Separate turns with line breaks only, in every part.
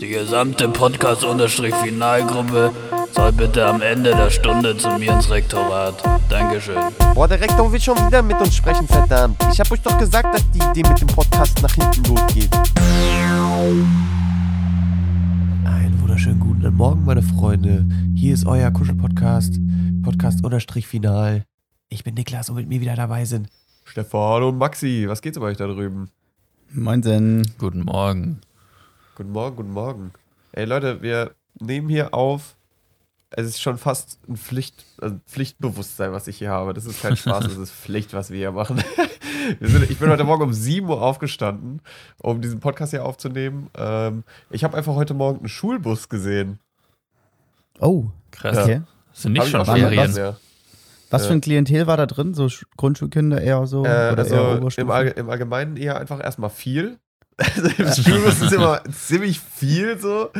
Die gesamte Podcast-Finalgruppe soll bitte am Ende der Stunde zu mir ins Rektorat. Dankeschön.
Boah, der Rektor will schon wieder mit uns sprechen, verdammt. Ich hab euch doch gesagt, dass die Idee mit dem Podcast nach hinten losgeht. Einen wunderschönen guten Morgen, meine Freunde. Hier ist euer Kuschel-Podcast, Podcast-Final. Ich bin Niklas und mit mir wieder dabei sind Stefan und Maxi. Was geht's bei euch da drüben?
Moin,
Guten Morgen.
Guten Morgen, guten Morgen. Ey Leute, wir nehmen hier auf. Es ist schon fast ein Pflicht, also Pflichtbewusstsein, was ich hier habe. Das ist kein Spaß, das ist Pflicht, was wir hier machen. Wir sind, ich bin heute Morgen um 7 Uhr aufgestanden, um diesen Podcast hier aufzunehmen. Ähm, ich habe einfach heute Morgen einen Schulbus gesehen.
Oh,
Krass.
okay.
Das sind nicht schon Ferien.
Was für ein Klientel war da drin? So Sch- Grundschulkinder eher so?
Äh,
oder eher
also im,
Oberstufe?
Allge im Allgemeinen eher einfach erstmal viel. Also im Schulbus ist immer ziemlich viel so.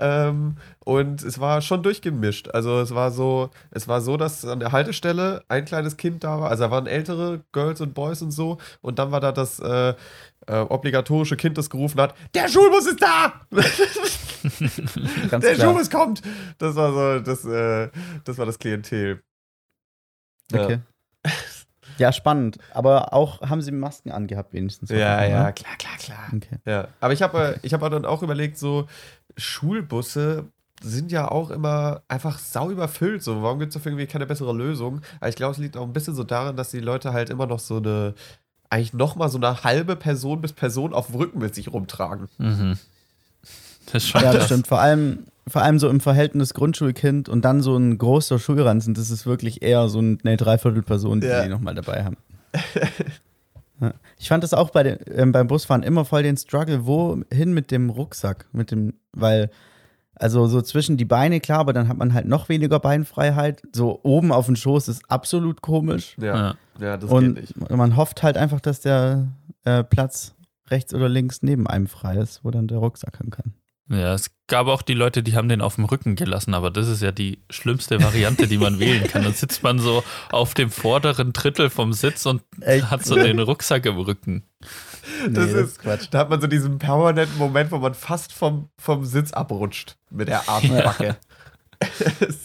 Ähm, und es war schon durchgemischt. Also es war so, es war so, dass an der Haltestelle ein kleines Kind da war. Also da waren ältere Girls und Boys und so. Und dann war da das äh, äh, obligatorische Kind, das gerufen hat: Der Schulbus ist da! Der
klar.
Schulbus kommt! Das war so, das, äh, das war das Klientel. Ja.
Okay. Ja, spannend. Aber auch haben sie Masken angehabt, wenigstens.
Ja,
oder?
ja, klar, klar, klar.
Okay.
Ja, aber ich habe ich hab dann auch überlegt, so Schulbusse sind ja auch immer einfach sau überfüllt. So, warum gibt es dafür irgendwie keine bessere Lösung? Aber ich glaube, es liegt auch ein bisschen so daran, dass die Leute halt immer noch so eine, eigentlich nochmal so eine halbe Person bis Person auf dem Rücken mit sich rumtragen.
Mhm. Das
Ja, das stimmt. Vor allem, vor allem so im Verhältnis Grundschulkind und dann so ein großer Schulranzen, das ist wirklich eher so eine Dreiviertelperson, die
Ja.
die nochmal dabei haben. Ich fand das auch bei den, ähm, beim Busfahren immer voll den Struggle, wohin mit dem Rucksack, mit dem, weil, also so zwischen die Beine, klar, aber dann hat man halt noch weniger Beinfreiheit. So oben auf dem Schoß ist absolut komisch.
Ja,
Ja.
ja, das
und
geht nicht.
man hofft halt einfach, dass der äh, Platz rechts oder links neben einem frei ist, wo dann der Rucksack hin kann.
Ja, es gab auch die Leute, die haben den auf dem Rücken gelassen, aber das ist ja die schlimmste Variante, die man wählen kann. Dann sitzt man so auf dem vorderen Drittel vom Sitz und
Echt?
hat so den Rucksack im Rücken.
Das
Nee,
ist Quatsch. Da hat man so diesen permanenten Moment, wo man fast vom, vom Sitz abrutscht mit der Arschbacke.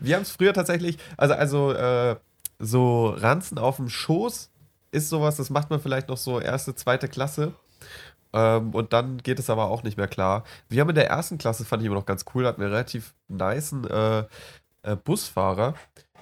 Wir haben es früher tatsächlich, also, also äh, so Ranzen auf dem Schoß ist sowas, das macht man vielleicht noch so erste, zweite Klasse. Ähm, und dann geht es aber auch nicht mehr klar. Wir haben in der ersten Klasse, fand ich immer noch ganz cool, hatten wir relativ nicen äh, äh, Busfahrer.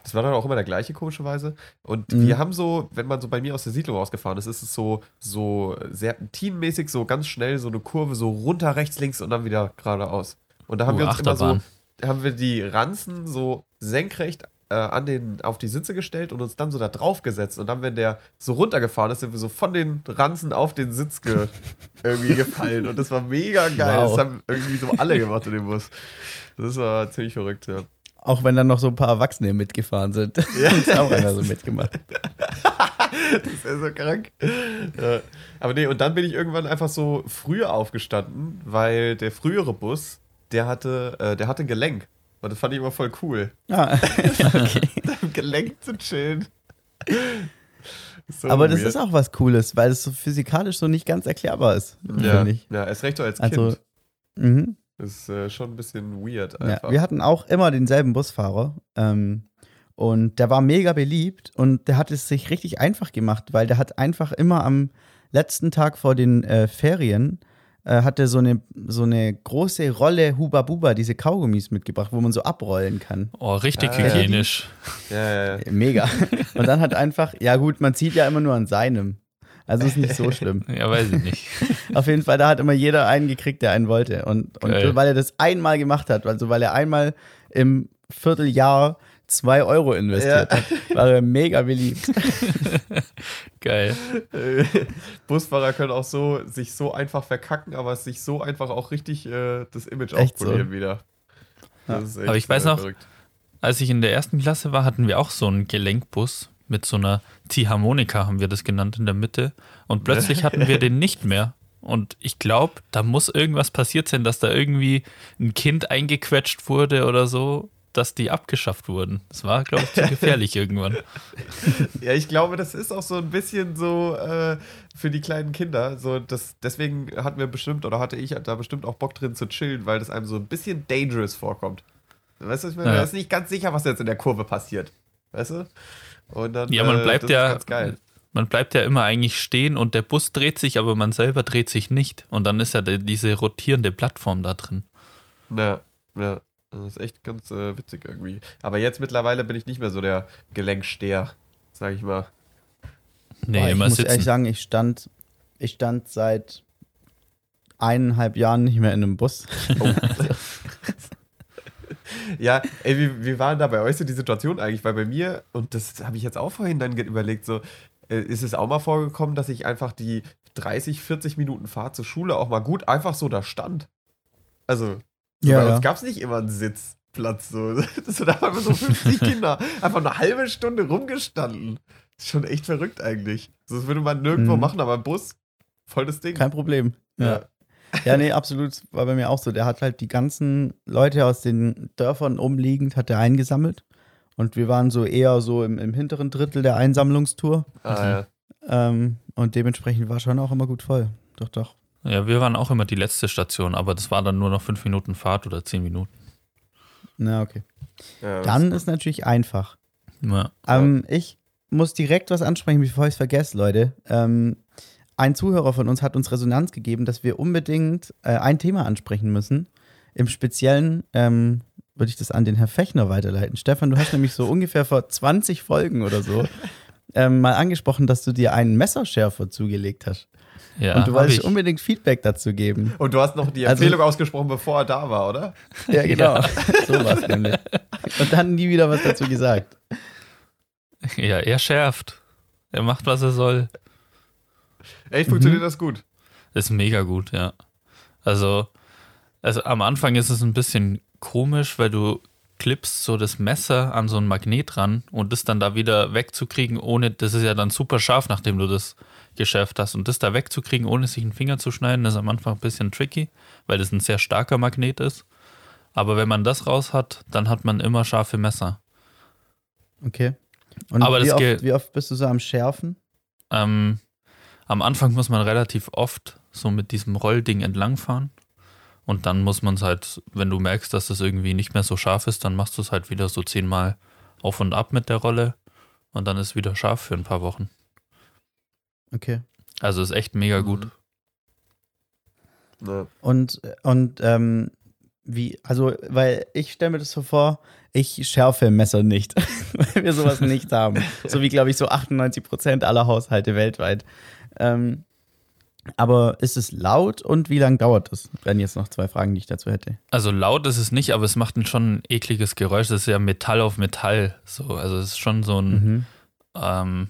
Das war dann auch immer der gleiche, komischerweise. Und
Mhm.
wir haben so, wenn man so bei mir aus der Siedlung rausgefahren ist, ist es so, so serpentinmäßig, so ganz schnell so eine Kurve, so runter, rechts, links und dann wieder geradeaus. Und da haben
Uh,
wir uns immer
Achterbahn.
so, haben wir die Ranzen so senkrecht äh, an den, auf die Sitze gestellt und uns dann so da drauf gesetzt. Und dann, wenn der so runtergefahren ist, sind wir so von den Ranzen auf den Sitz ge irgendwie gefallen. Und das war mega geil.
Wow.
Das haben irgendwie so alle gemacht in dem Bus. Das war ziemlich verrückt, ja.
Auch wenn dann noch so ein paar Erwachsene mitgefahren sind.
Ja.
ist auch einer so mitgemacht.
Das ist ja so krank. Ja. Aber nee, und dann bin ich irgendwann einfach so früher aufgestanden, weil der frühere Bus, der hatte, äh, der hatte ein Gelenk. Und das fand ich immer voll cool.
Ah, ja, okay.
Im Gelenk zu chillen. So
Aber das
weird.
ist auch was Cooles, weil es so physikalisch so nicht ganz erklärbar ist,
ja,
finde ich.
ja, erst recht als
Also,
Kind.
mhm.
Das ist äh, schon ein bisschen weird
ja,
einfach.
wir hatten auch immer denselben Busfahrer. Ähm, und der war mega beliebt und der hat es sich richtig einfach gemacht, weil der hat einfach immer am letzten Tag vor den äh, Ferien äh, hat er so eine, so eine große Rolle Huba Buba, diese Kaugummis mitgebracht, wo man so abrollen kann.
Oh, richtig
Ah,
hygienisch.
ja, ja, ja.
Äh, Mega. Und dann hat einfach, ja gut, man zieht ja immer nur an seinem. Also ist nicht so schlimm.
Ja, weiß ich nicht.
Auf jeden Fall, da hat immer jeder einen gekriegt, der einen wollte. Und, und
Geil.
weil er das einmal gemacht hat, also weil er einmal im Vierteljahr zwei Euro investiert
Ja.
hat, war er mega beliebt.
Geil.
Busfahrer können auch so sich so einfach verkacken, aber sich so einfach auch richtig äh, das Image
Echt so.
aufpolieren wieder. Das ist echt,
Aber ich weiß noch-
verrückt.
Als ich in der ersten Klasse war, hatten wir auch so einen Gelenkbus mit so einer Ziehharmonika, haben wir das genannt, in der Mitte. Und plötzlich hatten wir den nicht mehr. Und ich glaube, da muss irgendwas passiert sein, dass da irgendwie ein Kind eingequetscht wurde oder so. Dass die abgeschafft wurden. Das war, glaube ich, zu gefährlich irgendwann.
Ja, ich glaube, das ist auch so ein bisschen so äh, für die kleinen Kinder. So, das, deswegen hatten wir bestimmt, oder hatte ich da bestimmt auch Bock drin zu chillen, weil das einem so ein bisschen dangerous vorkommt. Weißt du, ich meine,
Ja.
man ist nicht ganz sicher, was jetzt in der Kurve passiert. Weißt du? Und dann,
Ja, man
äh,
bleibt
das
ja-
Ist ganz geil.
Man bleibt ja immer eigentlich stehen und der Bus dreht sich, aber man selber dreht sich nicht. Und dann ist ja die- diese rotierende Plattform da drin.
Ja, ja. Das ist echt ganz äh, witzig irgendwie. Aber jetzt mittlerweile bin ich nicht mehr so der Gelenksteher, sag ich mal.
Nee,
Boah, ich muss ehrlich sagen, ich stand, ich stand seit eineinhalb Jahren nicht mehr in einem Bus.
Oh. ja, ey, wie, wie war denn da bei euch so die Situation eigentlich? Weil bei mir, und das habe ich jetzt auch vorhin dann überlegt, so, äh, ist es auch mal vorgekommen, dass ich einfach die 30, 40 Minuten Fahrt zur Schule auch mal gut einfach so da stand. Also, so
Ja,
bei
ja.
uns gab es nicht immer einen Sitzplatz. So. Das sind einfach so 50 Kinder, einfach eine halbe Stunde rumgestanden. ist schon echt verrückt eigentlich. So, Das würde man nirgendwo
Mhm.
machen, aber im Bus, voll das Ding.
Kein Problem.
ja.
Ja. ja, nee, absolut. War bei mir auch so. Der hat halt die ganzen Leute aus den Dörfern umliegend, hat er eingesammelt. Und wir waren so eher so im, im hinteren Drittel der Einsammlungstour.
Ah, ja.
Ähm, und dementsprechend war schon auch immer gut voll. Doch, doch.
Ja, wir waren auch immer die letzte Station, aber das war dann nur noch fünf Minuten Fahrt oder zehn Minuten.
Na, okay.
Ja,
Dann ist natürlich einfach.
Ja.
Ähm, ich muss direkt was ansprechen, bevor ich es vergesse, Leute. Ähm, ein Zuhörer von uns hat uns Resonanz gegeben, dass wir unbedingt äh, ein Thema ansprechen müssen. Im Speziellen ähm, würde ich das an den Herr Fechner weiterleiten. Stefan, du hast nämlich so ungefähr vor 20 Folgen oder so ähm, mal angesprochen, dass du dir einen Messerschärfer zugelegt hast.
Ja
Und du wolltest unbedingt Feedback dazu geben.
Und du hast noch die
Also-
Empfehlung ausgesprochen, bevor er da war, oder?
Ja, genau. so war es nämlich. Und dann nie wieder was dazu gesagt.
Ja, er schärft. Er macht, was er soll.
Echt, funktioniert
Mhm.
das gut?
Ist mega gut, ja. Also, also am Anfang ist es ein bisschen komisch, weil du klippst so das Messer an so ein Magnet ran und das dann da wieder wegzukriegen, ohne, das ist ja dann super scharf, nachdem du das geschärft hast. Und das da wegzukriegen, ohne sich einen Finger zu schneiden, ist am Anfang ein bisschen tricky, weil das ein sehr starker Magnet ist. Aber wenn man das raus hat, dann hat man immer scharfe Messer.
Okay. Und
Aber
wie,
das
oft, wie oft bist du so am Schärfen?
Ähm, am Anfang muss man relativ oft so mit diesem Rollding entlangfahren. Und dann muss man es halt, wenn du merkst, dass das irgendwie nicht mehr so scharf ist, dann machst du es halt wieder so zehnmal auf und ab mit der Rolle. Und dann ist es wieder scharf für ein paar Wochen.
Okay.
Also ist echt mega gut.
Ne.
Und, und ähm, wie, also, weil ich stelle mir das so vor, ich schärfe Messer nicht, weil wir sowas nicht haben. So wie, glaube ich, so 98 Prozent aller Haushalte weltweit. Ähm, aber ist es laut und wie lange dauert das? Wären jetzt noch zwei Fragen, die ich dazu hätte.
Also laut ist es nicht, aber es macht ein schon ein ekliges Geräusch. Das ist ja Metall auf Metall. So, also es ist schon so ein
Mhm.
ähm,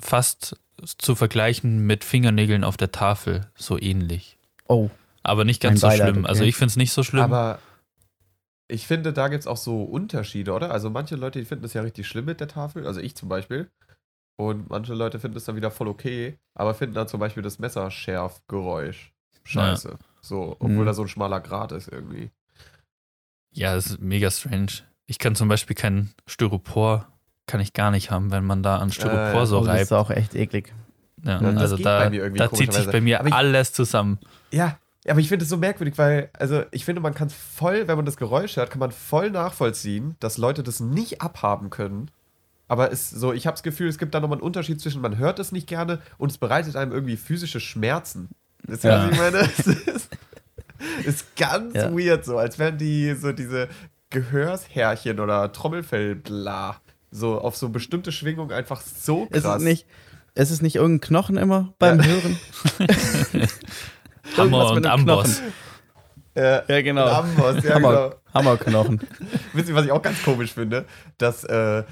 fast zu vergleichen mit Fingernägeln auf der Tafel, so ähnlich.
Oh,
Aber nicht ganz so schlimm. Also
okay.
ich finde es nicht so schlimm.
Aber ich finde, da gibt es auch so Unterschiede, oder? Also manche Leute, die finden das ja richtig schlimm mit der Tafel, also ich zum Beispiel. Und manche Leute finden es dann wieder voll okay, aber finden dann zum Beispiel das Messerschärfgeräusch scheiße. So, obwohl
Mhm.
da so ein schmaler Grat ist irgendwie.
Ja, das ist mega strange. Ich kann zum Beispiel kein Styropor, kann ich gar nicht haben, wenn man da an Styropor
Äh,
so
oh, das
reibt.
ist auch echt eklig.
Ja,
Ja, das
also da, da zieht sich bei mir
ich-
alles zusammen.
Ja, aber ich finde es so merkwürdig, weil, also ich finde, man kann es voll, wenn man das Geräusch hört, kann man voll nachvollziehen, dass Leute das nicht abhaben können. Aber es so, ich habe das Gefühl, es gibt da nochmal einen Unterschied zwischen, man hört es nicht gerne und es bereitet einem irgendwie physische Schmerzen. Ihr,
Ja.
was ich meine? Es ist, ist ganz
Ja.
weird so, als wären die so diese Gehörshärchen oder Trommelfell bla so auf so bestimmte Schwingungen einfach so krass.
Ist es nicht, ist es nicht irgendein Knochen immer beim
Ja.
Hören?
Hammer
Irgendwas
und Amboss.
Knochen.
Äh,
Ja, genau.
Amboss, ja,
Hammer,
genau.
Hammerknochen.
Wisst ihr, was ich auch ganz komisch finde? Dass äh,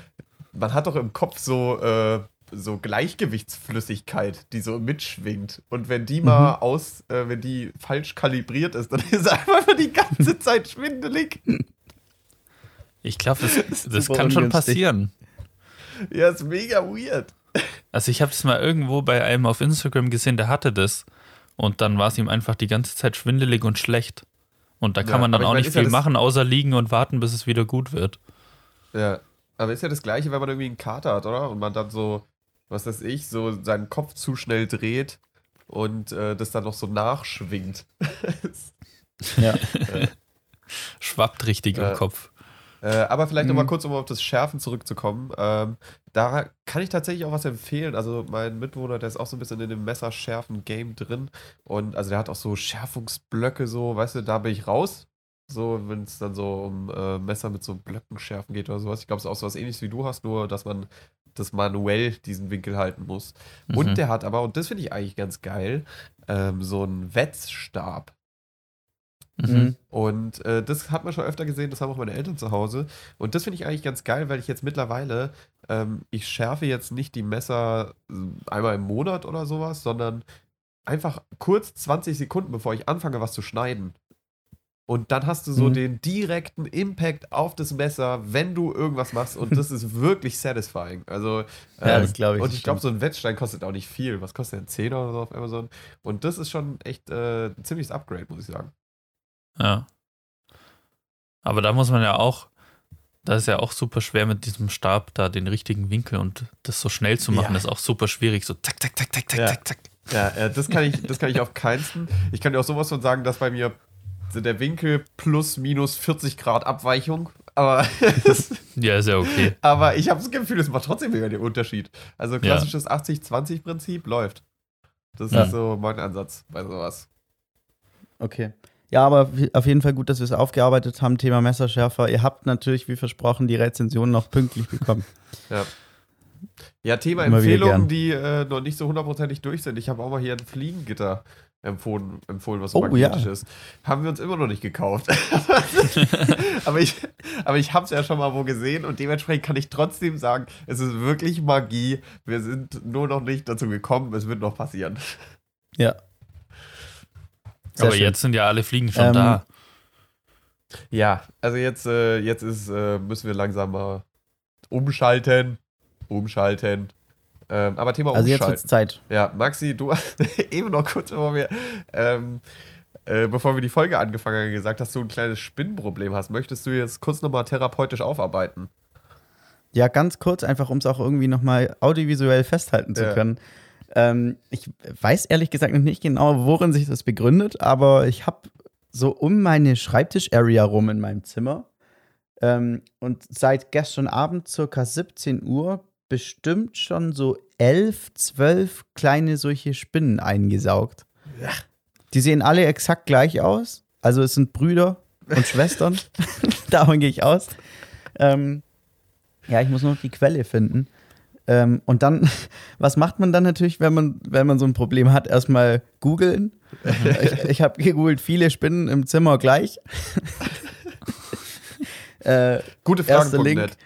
man hat doch im Kopf so, äh, so Gleichgewichtsflüssigkeit, die so mitschwingt. Und wenn die mal aus, äh, wenn die falsch kalibriert ist, dann ist einfach die ganze Zeit schwindelig.
Ich glaube, das, das
Super
kann schon passieren.
Ja, ist mega weird.
Also ich habe es mal irgendwo bei einem auf Instagram gesehen, der hatte das. Und dann war es ihm einfach die ganze Zeit schwindelig und schlecht. Und da kann
Ja,
man dann auch
mein,
nicht
ja
viel
das-
machen, außer liegen und warten, bis es wieder gut wird.
Ja. Aber ist ja das gleiche, wenn man irgendwie einen Kater hat, oder? Und man dann so, was weiß ich, so seinen Kopf zu schnell dreht und äh, das dann noch so nachschwingt.
Ja.
Schwappt richtig
Ja.
im Kopf.
Äh, aber vielleicht
Mhm.
nochmal kurz, um auf das Schärfen zurückzukommen. Ähm, da kann ich tatsächlich auch was empfehlen. Also mein Mitbewohner, der ist auch so ein bisschen in dem Messerschärfen-Game drin. Und also der hat auch so Schärfungsblöcke, so, weißt du, da bin ich raus. So, wenn es dann so um äh, Messer mit so Blöcken schärfen geht oder sowas. Ich glaube, es ist auch so was ähnliches wie du hast, nur dass man das manuell diesen Winkel halten muss.
Mhm.
Und der hat aber, und das finde ich eigentlich ganz geil, ähm, so einen Wetzstab.
Mhm.
Und äh, das hat man schon öfter gesehen, das haben auch meine Eltern zu Hause. Und das finde ich eigentlich ganz geil, weil ich jetzt mittlerweile, ähm, ich schärfe jetzt nicht die Messer äh, einmal im Monat oder sowas, sondern einfach kurz 20 Sekunden, bevor ich anfange, was zu schneiden. Und dann hast du so
Mhm.
den direkten Impact auf das Messer, wenn du irgendwas machst. Und das ist wirklich satisfying. Also,
Ja,
äh,
das glaube ich,
Und ich glaube, so ein Wettstein kostet auch nicht viel. Was kostet der? Ein 10 oder so auf Amazon? Und das ist schon echt äh, ein ziemliches Upgrade, muss ich sagen.
Ja. Aber da muss man ja auch, da ist ja auch super schwer mit diesem Stab da den richtigen Winkel und das so schnell zu machen,
Ja.
ist auch super schwierig. So zack, zack, zack, zack, zack,
Ja.
zack, zack.
Ja, das kann ich, das kann ich auf keinsten. Ich kann dir auch sowas von sagen, dass bei mir so der Winkel plus minus 40 Grad Abweichung. Aber,
Ja, ist ja okay.
aber ich habe das Gefühl, es macht trotzdem wieder den Unterschied. Also klassisches 80-20-Prinzip läuft. Das
Ja.
ist so mein Ansatz bei sowas.
Okay. Ja, aber auf jeden Fall gut, dass wir es aufgearbeitet haben, Thema Messerschärfer. Ihr habt natürlich, wie versprochen, die Rezension noch pünktlich bekommen.
Ja. Ja, Thema
Immer
Empfehlungen, die äh, noch nicht so hundertprozentig durch sind. Ich habe auch mal hier ein Fliegengitter empfohlen, empfohlen was so
Oh,
magnetisch
ja.
ist. Haben wir uns immer noch nicht gekauft. aber ich, aber ich habe es ja schon mal wo gesehen und dementsprechend kann ich trotzdem sagen, es ist wirklich Magie. Wir sind nur noch nicht dazu gekommen. Es wird noch passieren.
Ja. Sehr
Aber
schön.
jetzt sind ja alle Fliegen schon
Ähm,
da.
Ja, also jetzt, äh, jetzt ist, äh, müssen wir langsam mal umschalten. Umschalten. Ähm, aber Thema
Also jetzt
umschalten.
wird's Zeit.
Ja, Maxi, du hast eben noch kurz bevor wir, ähm, äh, bevor wir die Folge angefangen haben, gesagt, dass du ein kleines Spinnenproblem hast. Möchtest du jetzt kurz nochmal therapeutisch aufarbeiten?
Ja, ganz kurz, einfach um es auch irgendwie nochmal audiovisuell festhalten zu
Ja.
können. Ähm, ich weiß ehrlich gesagt noch nicht genau, worin sich das begründet, aber ich habe so um meine Schreibtisch-Area rum in meinem Zimmer ähm, und seit gestern Abend circa 17 Uhr bestimmt schon so elf, zwölf kleine solche Spinnen eingesaugt. Die sehen alle exakt gleich aus. Also es sind Brüder und Schwestern. Davon gehe ich aus. Ähm, ja, ich muss noch die Quelle finden. Ähm, und dann, was macht man dann natürlich, wenn man, wenn man so ein Problem hat? Erstmal googeln. ich ich habe gegoogelt, viele Spinnen im Zimmer gleich. äh,
Gute
Erster
Fragen.
Link.
Net.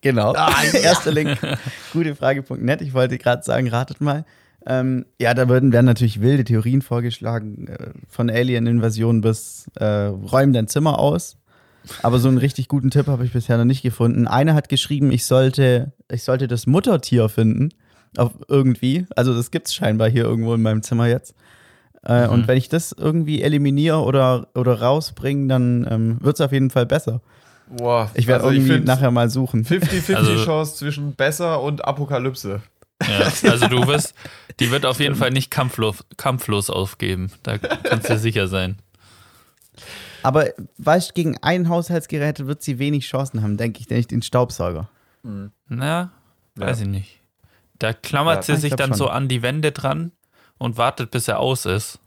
Genau.
Ah, ja.
Erster Link. Gutefrage.net. Ich wollte gerade sagen, ratet mal. Ähm, ja, da würden, werden natürlich wilde Theorien vorgeschlagen, äh, von Alien-Invasion bis äh, räum dein Zimmer aus. Aber so einen richtig guten Tipp habe ich bisher noch nicht gefunden. Einer hat geschrieben, ich sollte, ich sollte das Muttertier finden. Auf irgendwie. Also das gibt es scheinbar hier irgendwo in meinem Zimmer jetzt. Äh,
Mhm.
Und wenn ich das irgendwie eliminiere oder, oder rausbringe, dann ähm, wird es auf jeden Fall besser.
Boah,
Ich werde
also
irgendwie nachher mal suchen.
50-50
Also-
Chance zwischen besser und Apokalypse.
Ja, also du wirst, die wird auf jeden Fall nicht kampflos, kampflos aufgeben. Da kannst du sicher sein.
Aber weißt du, gegen ein Haushaltsgerät wird sie wenig Chancen haben, denke ich, nämlich den Staubsauger.
Na, weiß
Ja.
ich nicht. Da klammert
Ja,
sie
ich
sich dann
schon.
so an die Wände dran und wartet, bis er aus ist.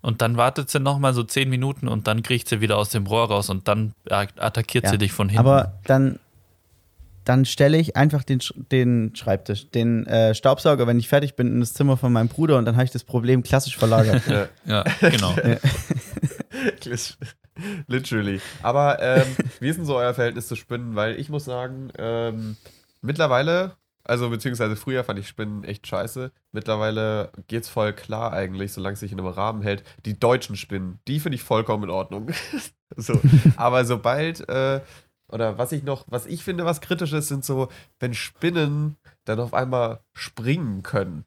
Und dann wartet sie nochmal so zehn Minuten und dann kriegt sie wieder aus dem Rohr raus und dann attackiert
Ja,
sie dich von hinten.
Aber dann, dann stelle ich einfach den, den Schreibtisch, den äh, Staubsauger, wenn ich fertig bin, in das Zimmer von meinem Bruder und dann habe ich das Problem klassisch verlagert.
Ja.
ja, genau.
Literally. Aber ähm, wie ist denn so euer Verhältnis zu Spinnen? Weil ich muss sagen, ähm, mittlerweile, also beziehungsweise früher fand ich Spinnen echt scheiße. Mittlerweile geht's voll klar eigentlich, solange es sich in einem Rahmen hält. Die deutschen Spinnen, die finde ich vollkommen in Ordnung. so. Aber sobald, äh, oder was ich noch, was ich finde, was kritisch ist, sind so, wenn Spinnen dann auf einmal springen können.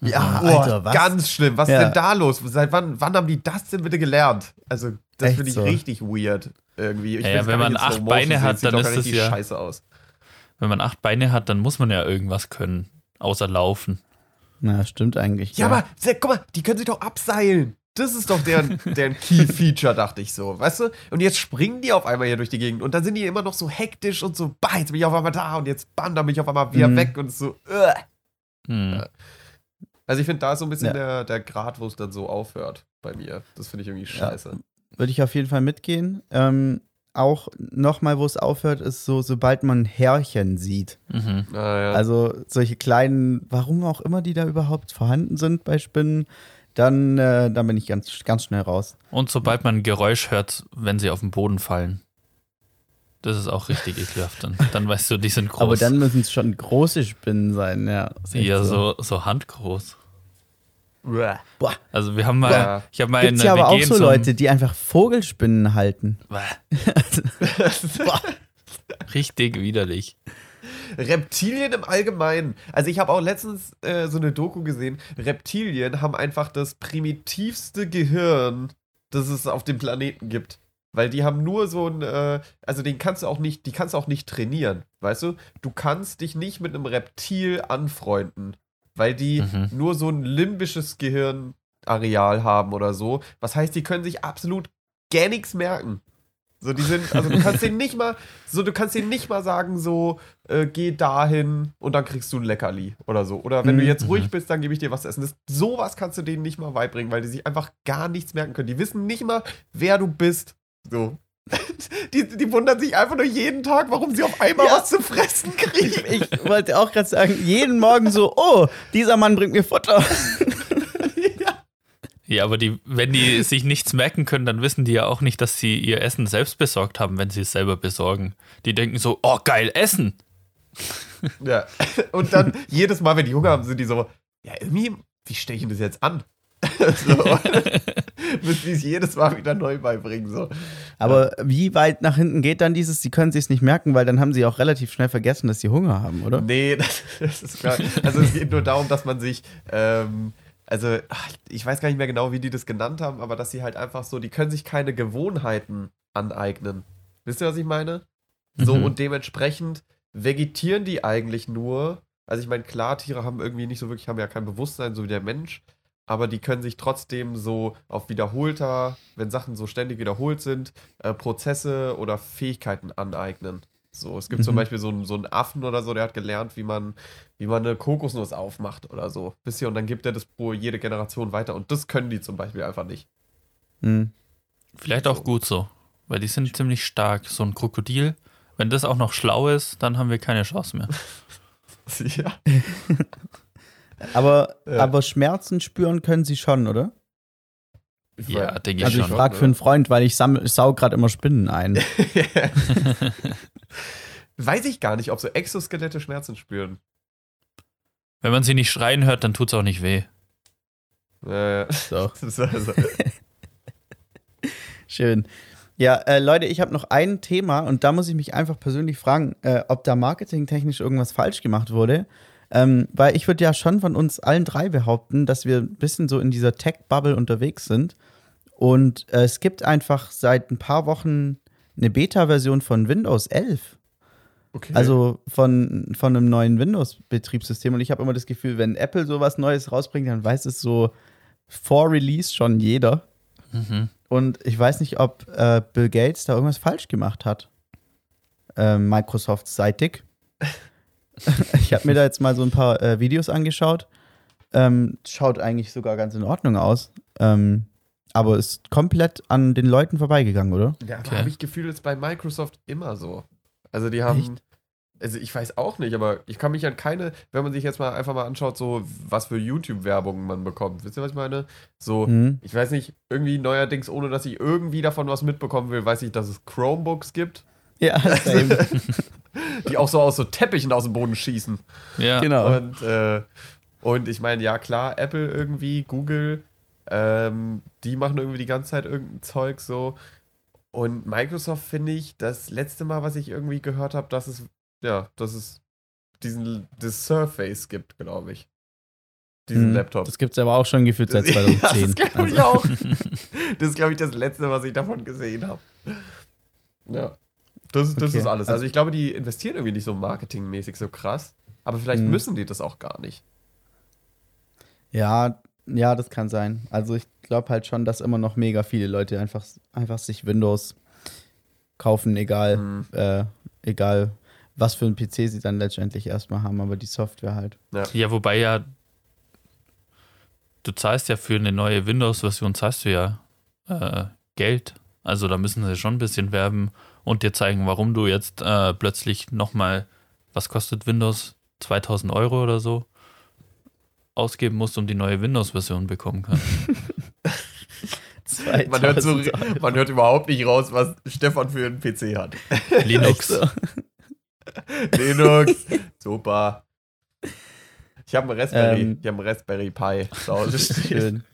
ja,
Boah,
Alter, was?
Ganz schlimm. Was
Ja.
ist denn da los? Seit wann, wann haben die das denn bitte gelernt? Also Das finde ich
so.
richtig weird irgendwie. Ich
Ja, ja, wenn man acht Beine hat,
Sieht
dann
doch
ist
gar
das ja-
scheiße aus.
Wenn man acht Beine hat, dann muss man ja irgendwas können. Außer laufen.
Na, stimmt eigentlich.
Ja, aber se- guck mal, die können sich doch abseilen. Das ist doch deren, deren Key-Feature, dachte ich so, weißt du? Und jetzt springen die auf einmal hier durch die Gegend und dann sind die immer noch so hektisch und so, bah, jetzt bin ich auf einmal da und jetzt bam, dann bin ich auf einmal wieder
Mhm.
weg und so, uh.
Hm.
Ja. Also ich finde, da ist so ein bisschen
Ja.
der, der Grad, wo es dann so aufhört bei mir. Das finde ich irgendwie
Ja.
scheiße.
Würde ich auf jeden Fall mitgehen. Ähm, auch nochmal, wo es aufhört, ist so, sobald man Härchen sieht.
Mhm.
Naja.
Also solche kleinen, warum auch immer die da überhaupt vorhanden sind bei Spinnen, dann, äh, dann bin ich ganz, ganz schnell raus.
Und sobald man ein Geräusch hört, wenn sie auf den Boden fallen. Das ist auch richtig ekelhaft. Dann, dann weißt du, die sind groß.
Aber dann müssen es schon große Spinnen sein, ja.
Ja, so, so handgroß.
Boah.
Also wir haben mal,
Ja.
ich habe mal
Gibt es
in
ja
der
aber auch
WG in
so Leute, die einfach Vogelspinnen halten.
Richtig widerlich.
Reptilien im Allgemeinen. Also ich habe auch letztens äh, so eine Doku gesehen. Reptilien haben einfach das primitivste Gehirn, das es auf dem Planeten gibt. Weil die haben nur so ein, äh, also den kannst du auch nicht, die kannst du auch nicht trainieren, weißt du? Du kannst dich nicht mit einem Reptil anfreunden, weil die
Mhm.
nur so ein limbisches Gehirnareal haben oder so. Was heißt, die können sich absolut gar nichts merken. So, die sind, also du kannst denen nicht mal, so, du kannst denen nicht mal sagen, so, äh, geh dahin und dann kriegst du ein Leckerli oder so. Oder wenn du
Mhm.
jetzt ruhig bist, dann gebe ich dir was zu essen. Das, sowas kannst du denen nicht mal beibringen, weil die sich einfach gar nichts merken können. Die wissen nicht mal, wer du bist. So. Die, die wundern sich einfach nur jeden Tag, warum sie auf einmal
Ja.
was zu fressen
Ich,
kriegen.
ich wollte auch gerade sagen, jeden Morgen so, oh, dieser Mann bringt mir Futter.
ja.
Ja, aber die, wenn die sich nichts merken können, dann wissen die ja auch nicht, dass sie ihr Essen selbst besorgt haben, wenn sie es selber besorgen. Die denken so, oh geil, Essen.
ja. Und dann jedes Mal, wenn die Hunger haben, sind die so, ja, irgendwie, wie stelle ich denn das jetzt an? so. Müssen die es jedes Mal wieder neu beibringen. So.
Aber wie weit nach hinten geht dann dieses, sie können sich nicht merken, weil dann haben sie auch relativ schnell vergessen, dass sie Hunger haben, oder?
Nee, das, das ist klar. Also es geht nur darum, dass man sich, ähm, also ich weiß gar nicht mehr genau, wie die das genannt haben, aber dass sie halt einfach so, die können sich keine Gewohnheiten aneignen. Wisst ihr, was ich meine? So,
Mhm.
und dementsprechend vegetieren die eigentlich nur. Also ich meine, klar, Tiere haben irgendwie nicht so wirklich, haben ja kein Bewusstsein, so wie der Mensch, aber die können sich trotzdem so auf wiederholter, wenn Sachen so ständig wiederholt sind, äh, Prozesse oder Fähigkeiten aneignen. So, es gibt zum
Mhm.
Beispiel so einen, so einen Affen oder so, der hat gelernt, wie man, wie man eine Kokosnuss aufmacht oder so. Ihr, und dann gibt er das pro jede Generation weiter. Und das können die zum Beispiel einfach nicht.
Hm.
Vielleicht auch gut so, weil die sind ziemlich stark. So ein Krokodil, wenn das auch noch schlau ist, dann haben wir keine Chance mehr.
ja.
Aber,
Ja.
aber Schmerzen spüren können sie schon, oder?
Ich
Ja, denke ich
Also ich
schon.
frage für einen Freund, weil ich, sammel, ich saug gerade immer Spinnen ein.
Weiß ich gar nicht, ob so Exoskelette Schmerzen spüren.
Wenn man sie nicht schreien hört, dann tut es auch nicht weh.
Äh,
So.
also,
Schön. Ja, äh, Leute, ich habe noch ein Thema und da muss ich mich einfach persönlich fragen, äh, ob da marketingtechnisch irgendwas falsch gemacht wurde. Ähm, weil ich würde ja schon von uns allen drei behaupten, dass wir ein bisschen so in dieser Tech-Bubble unterwegs sind. Und äh, es gibt einfach seit ein paar Wochen eine Beta-Version von Windows 11.
okay.
Also von, von einem neuen Windows-Betriebssystem. Und ich habe immer das Gefühl, wenn Apple sowas Neues rausbringt, dann weiß es so vor Release schon jeder.
Mhm.
Und ich weiß nicht, ob äh, Bill Gates da irgendwas falsch gemacht hat. Ähm, Microsoft-seitig. ich habe mir da jetzt mal so ein paar äh, Videos angeschaut. Ähm, schaut eigentlich sogar ganz in Ordnung aus. Ähm, aber ist komplett an den Leuten vorbeigegangen, oder?
ja, aber
okay.
habe ich Gefühl, ist bei Microsoft immer so. Also die haben.
Echt?
Also ich weiß auch nicht, aber ich kann mich an keine, wenn man sich jetzt mal einfach mal anschaut, so was für YouTube-Werbung man bekommt. Wisst ihr, was ich meine? So,
Mhm.
ich weiß nicht, irgendwie neuerdings, ohne dass ich irgendwie davon was mitbekommen will, weiß ich, dass es Chromebooks gibt,
Ja, same.
die auch so aus so Teppichen aus dem Boden schießen.
Ja,
genau.
Und, äh, und ich meine, ja klar, Apple irgendwie, Google, ähm, die machen irgendwie die ganze Zeit irgendein Zeug so. Und Microsoft finde ich, das letzte Mal, was ich irgendwie gehört habe, dass es, ja, dass es diesen, das Surface gibt, glaube ich. diesen
Mhm.
Laptop.
Das gibt es aber auch schon gefühlt seit
Ja,
2010.
das glaube ich
Also,
auch. Das ist, glaube ich, das Letzte, was ich davon gesehen habe. Ja. Das, das
Okay,
ist alles. Also
also-
ich glaube, die investieren irgendwie nicht so marketingmäßig so krass. Aber vielleicht
Mhm.
müssen die das auch gar nicht.
ja, ja, das kann sein. Also ich glaube halt schon, dass immer noch mega viele Leute einfach, einfach sich Windows kaufen, egal,
Mhm.
äh, egal was für ein PC sie dann letztendlich erstmal haben, aber die Software halt.
Ja, wobei ja, du zahlst ja für eine neue Windows-Version, zahlst du ja äh, Geld. Also da müssen sie schon ein bisschen werben und dir zeigen, warum du jetzt äh, plötzlich nochmal, was kostet Windows? 2000 Euro oder so ausgeben musst, um die neue Windows-Version bekommen kannst.
Man hört, so,
2000 Euro.
man hört überhaupt nicht raus, was Stefan für einen PC hat.
Linux.
Linux. Super. Ich habe einen Raspberry.
Ähm.
ich habe einen Raspberry Pi zu Hause stehen.
Schön.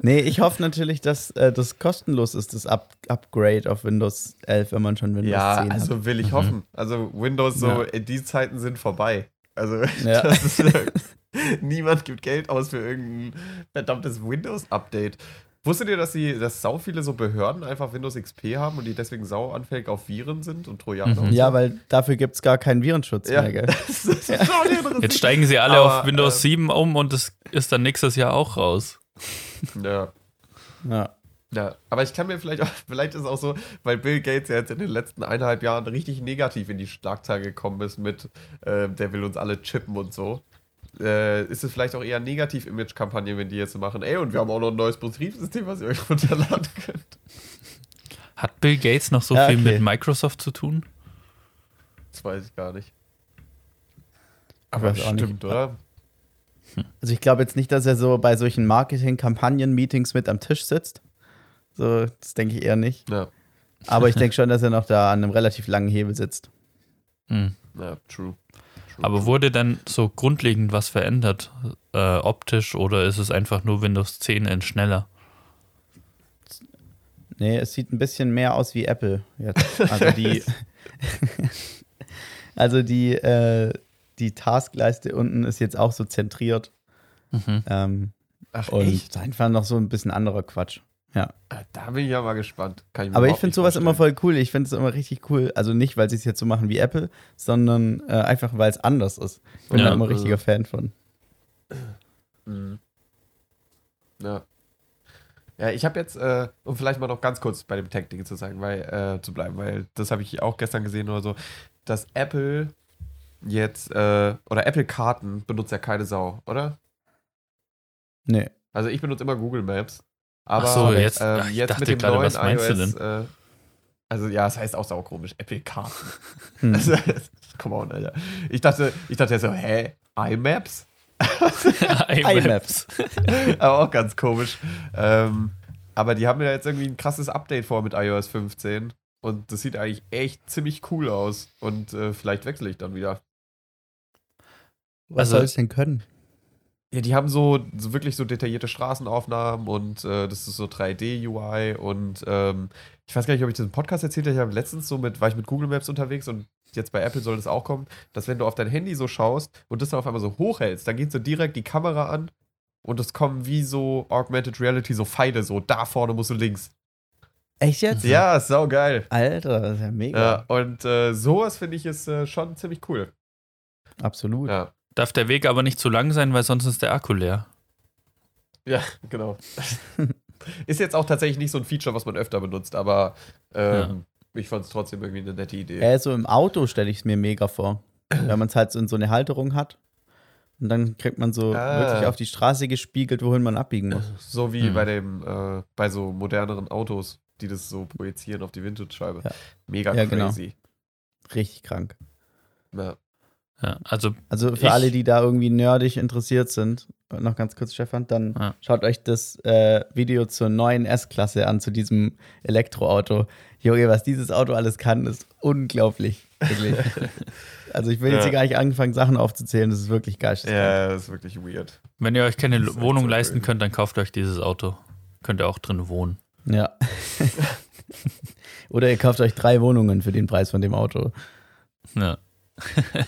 Nee, ich hoffe natürlich, dass äh, das kostenlos ist, das Up Upgrade auf Windows 11, wenn man schon Windows
Ja,
10 hat.
also will ich
Mhm.
hoffen. Also Windows so,
Ja.
in die Zeiten sind vorbei. Also
Ja.
das ist, niemand gibt Geld aus für irgendein verdammtes Windows-Update. Wusstet ihr, dass sie, dass sau viele so Behörden einfach Windows XP haben und die deswegen sau anfällig auf Viren sind und Trojaner?
Mhm.
und
Ja,
so?
weil dafür gibt es gar keinen Virenschutz
ja.
mehr, gell?
Das ist schon interessant.
Jetzt steigen sie alle
Aber,
auf Windows
äh,
7 um und es ist dann nächstes Jahr auch raus.
Ja.
Ja.
Ja, aber ich kann mir vielleicht auch, vielleicht ist es auch so, weil Bill Gates ja jetzt in den letzten eineinhalb Jahren richtig negativ in die Schlagzeile gekommen ist mit, äh, der will uns alle chippen und so. Äh, ist es vielleicht auch eher Negativ-Image-Kampagne, wenn die jetzt so machen, ey, und wir haben auch noch ein neues Betriebssystem, was ihr euch runterladen könnt.
Hat Bill Gates noch so
Ja,
viel
okay.
mit Microsoft zu tun?
Das weiß ich gar nicht.
Ich
Aber
weiß auch nicht.
stimmt, oder?
Also ich glaube jetzt nicht, dass er so bei solchen Marketing-Kampagnen-Meetings mit am Tisch sitzt. So, das denke ich eher nicht.
Ja,
Aber ich denke schon, dass er noch da an einem relativ langen Hebel sitzt.
Hm.
ja, true. true
Aber wurde denn so grundlegend was verändert, äh, optisch, oder ist es einfach nur Windows 10 in schneller?
Nee, es sieht ein bisschen mehr aus wie Apple jetzt. Also die, also die, äh, die Taskleiste unten ist jetzt auch so zentriert.
Mhm.
Ähm,
Ach,
und
echt?
einfach noch so ein bisschen anderer Quatsch. Ja.
Ah, Da bin ich ja mal gespannt. Mir
Aber ich finde sowas immer
vorstellen.
voll cool. Ich finde es immer richtig cool. Also nicht, weil sie es jetzt so machen wie Apple, sondern äh, einfach, weil es anders ist. Ich bin
Ja.
da immer richtiger Fan von.
Mhm. Ja. Ja, ich habe jetzt, äh, um vielleicht mal noch ganz kurz bei dem Tech-Ding zu sagen, weil, äh, zu bleiben, weil das habe ich auch gestern gesehen oder so, dass Apple jetzt, äh, oder Apple-Karten benutzt ja keine Sau, oder?
Nee.
Also ich benutze immer Google Maps. Aber
Ach so, jetzt-
ähm,
ich
jetzt
dachte
mit dem
gerade,
neuen
was meinst du
iOS, Äh, also ja, es heißt auch saukomisch, Apple-Karten.
Hm.
Also, come on, Alter. Ich dachte, ich dachte so, hä, iMaps?
iMaps.
aber auch ganz komisch. Ähm, aber die haben ja jetzt irgendwie ein krasses Update vor mit iOS 15. Und das sieht eigentlich echt ziemlich cool aus. Und äh, vielleicht wechsle ich dann wieder.
Was
Also-
soll es denn können?
Ja, die haben so, so wirklich so detaillierte Straßenaufnahmen und äh, das ist so 3D-UI und ähm, ich weiß gar nicht, ob ich im Podcast erzählt habe. Ich habe letztens so mit, war ich mit Google Maps unterwegs und jetzt bei Apple soll das auch kommen, dass wenn du auf dein Handy so schaust und das dann auf einmal so hochhältst, dann geht so direkt die Kamera an und es kommen wie so Augmented Reality, so Pfeile, so da vorne musst du links.
Echt jetzt?
Ja, ist sau geil.
Alter, das ist ja mega.
Ja, und äh, sowas finde ich ist äh, schon ziemlich cool.
Absolut.
Ja,
Darf der Weg aber nicht zu lang sein, weil sonst ist der Akku leer.
ja genau. ist jetzt auch tatsächlich nicht so ein Feature, was man öfter benutzt, aber ähm, ich fand es trotzdem irgendwie eine nette Idee.
Äh, so im Auto stelle ich es mir mega vor. Wenn man es halt so in so eine Halterung hat. Und dann kriegt man so
Ah.
wirklich auf die Straße gespiegelt, wohin man abbiegen muss.
So wie
Hm.
bei dem, äh, bei so moderneren Autos, die das so projizieren auf die Windschutzscheibe.
Ja.
Mega
Ja, genau.
crazy.
Richtig krank.
Ja.
Ja, also
Also für
Ich-
alle, die da irgendwie nerdig interessiert sind, noch ganz kurz, Stefan, dann
Ja.
schaut euch das äh, Video zur neuen S-Klasse an, zu diesem Elektroauto. Junge, was dieses Auto alles kann, ist unglaublich. Wirklich. also ich will jetzt
Ja.
hier gar nicht anfangen, Sachen aufzuzählen, das ist wirklich geisteskrank.
ja, das ist wirklich weird.
wenn ihr euch keine Wohnung
so
leisten könnt, dann kauft euch dieses Auto. Könnt ihr auch drin wohnen.
Ja. Oder ihr kauft euch drei Wohnungen für den Preis von dem Auto.
Ja.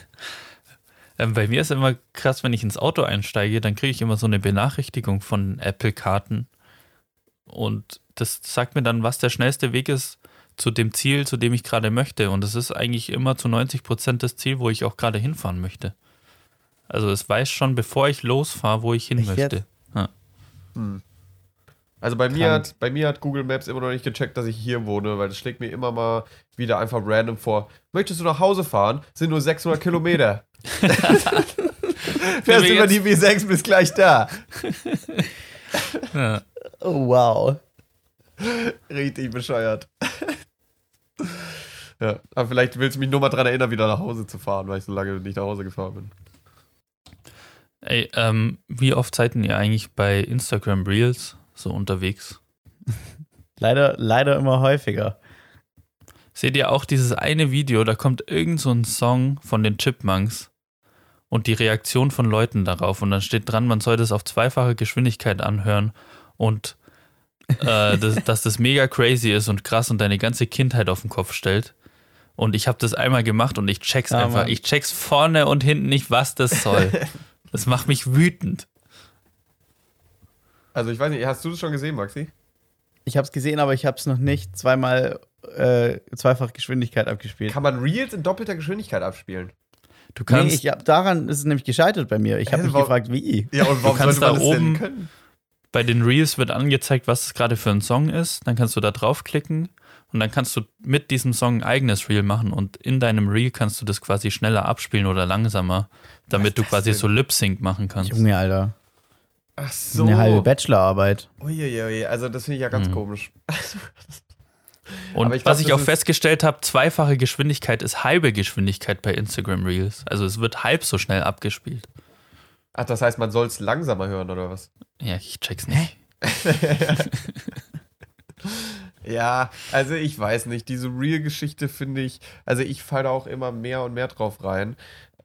Ähm, bei mir ist immer krass, wenn ich ins Auto einsteige, dann kriege ich immer so eine Benachrichtigung von Apple-Karten. Und das sagt mir dann, was der schnellste Weg ist zu dem Ziel, zu dem ich gerade möchte. Und das ist eigentlich immer zu 90 Prozent das Ziel, wo ich auch gerade hinfahren möchte. Also es weiß schon, bevor ich losfahre, wo ich hin
Echt
möchte. Ja.
Hm. Also bei mir, hat, bei mir hat Google Maps immer noch nicht gecheckt, dass ich hier wohne, weil das schlägt mir immer mal wieder einfach random vor. Möchtest du nach Hause fahren? Sind nur 600 Kilometer. Fährst
wir
über die W6 bis gleich da.
Ja.
Oh, wow.
Richtig bescheuert. ja, aber vielleicht willst du mich nur mal dran erinnern, wieder nach Hause zu fahren, weil ich so lange nicht nach Hause gefahren bin.
Ey, ähm, wie oft seid ihr eigentlich bei Instagram Reels so unterwegs?
Leider, leider immer häufiger.
Seht ihr auch dieses eine Video, da kommt irgend so ein Song von den Chipmunks und die Reaktion von Leuten darauf und dann steht dran, man soll das auf zweifache Geschwindigkeit anhören und äh, das, dass das mega crazy ist und krass und deine ganze Kindheit auf den Kopf stellt. Und ich habe das einmal gemacht und ich check's
Ja,
einfach.
Mann.
Ich check's vorne und hinten nicht, was das soll. das macht mich wütend.
Also ich weiß nicht, hast du das schon gesehen, Maxi?
Ich habe es gesehen, aber ich habe es noch nicht zweimal äh, zweifach Geschwindigkeit abgespielt.
Kann man Reels in doppelter Geschwindigkeit abspielen?
Du
Nee,
kannst,
ich hab, daran ist es nämlich gescheitert bei mir. Ich habe mich
warum-
gefragt, wie.
Ja, und warum
kannst
sollte man
da
das denn
oben-
können?
bei den Reels wird angezeigt, was es gerade für ein Song ist. Dann kannst du da draufklicken und dann kannst du mit diesem Song ein eigenes Reel machen und in deinem Reel kannst du das quasi schneller abspielen oder langsamer, damit du quasi
denn?
so Lip-Sync machen kannst.
Junge, Alter.
Ach so.
eine halbe Bachelorarbeit.
Uiuiui, also das finde ich ja ganz
Mhm.
komisch.
Und
ich glaub,
was ich auch festgestellt habe, zweifache Geschwindigkeit ist halbe Geschwindigkeit bei Instagram Reels. Also es wird halb so schnell abgespielt.
Ach, das heißt, man soll es langsamer hören, oder was?
Ja, ich check's nicht.
Ja, also ich weiß nicht. Diese Real-Geschichte finde ich, also ich falle da auch immer mehr und mehr drauf rein.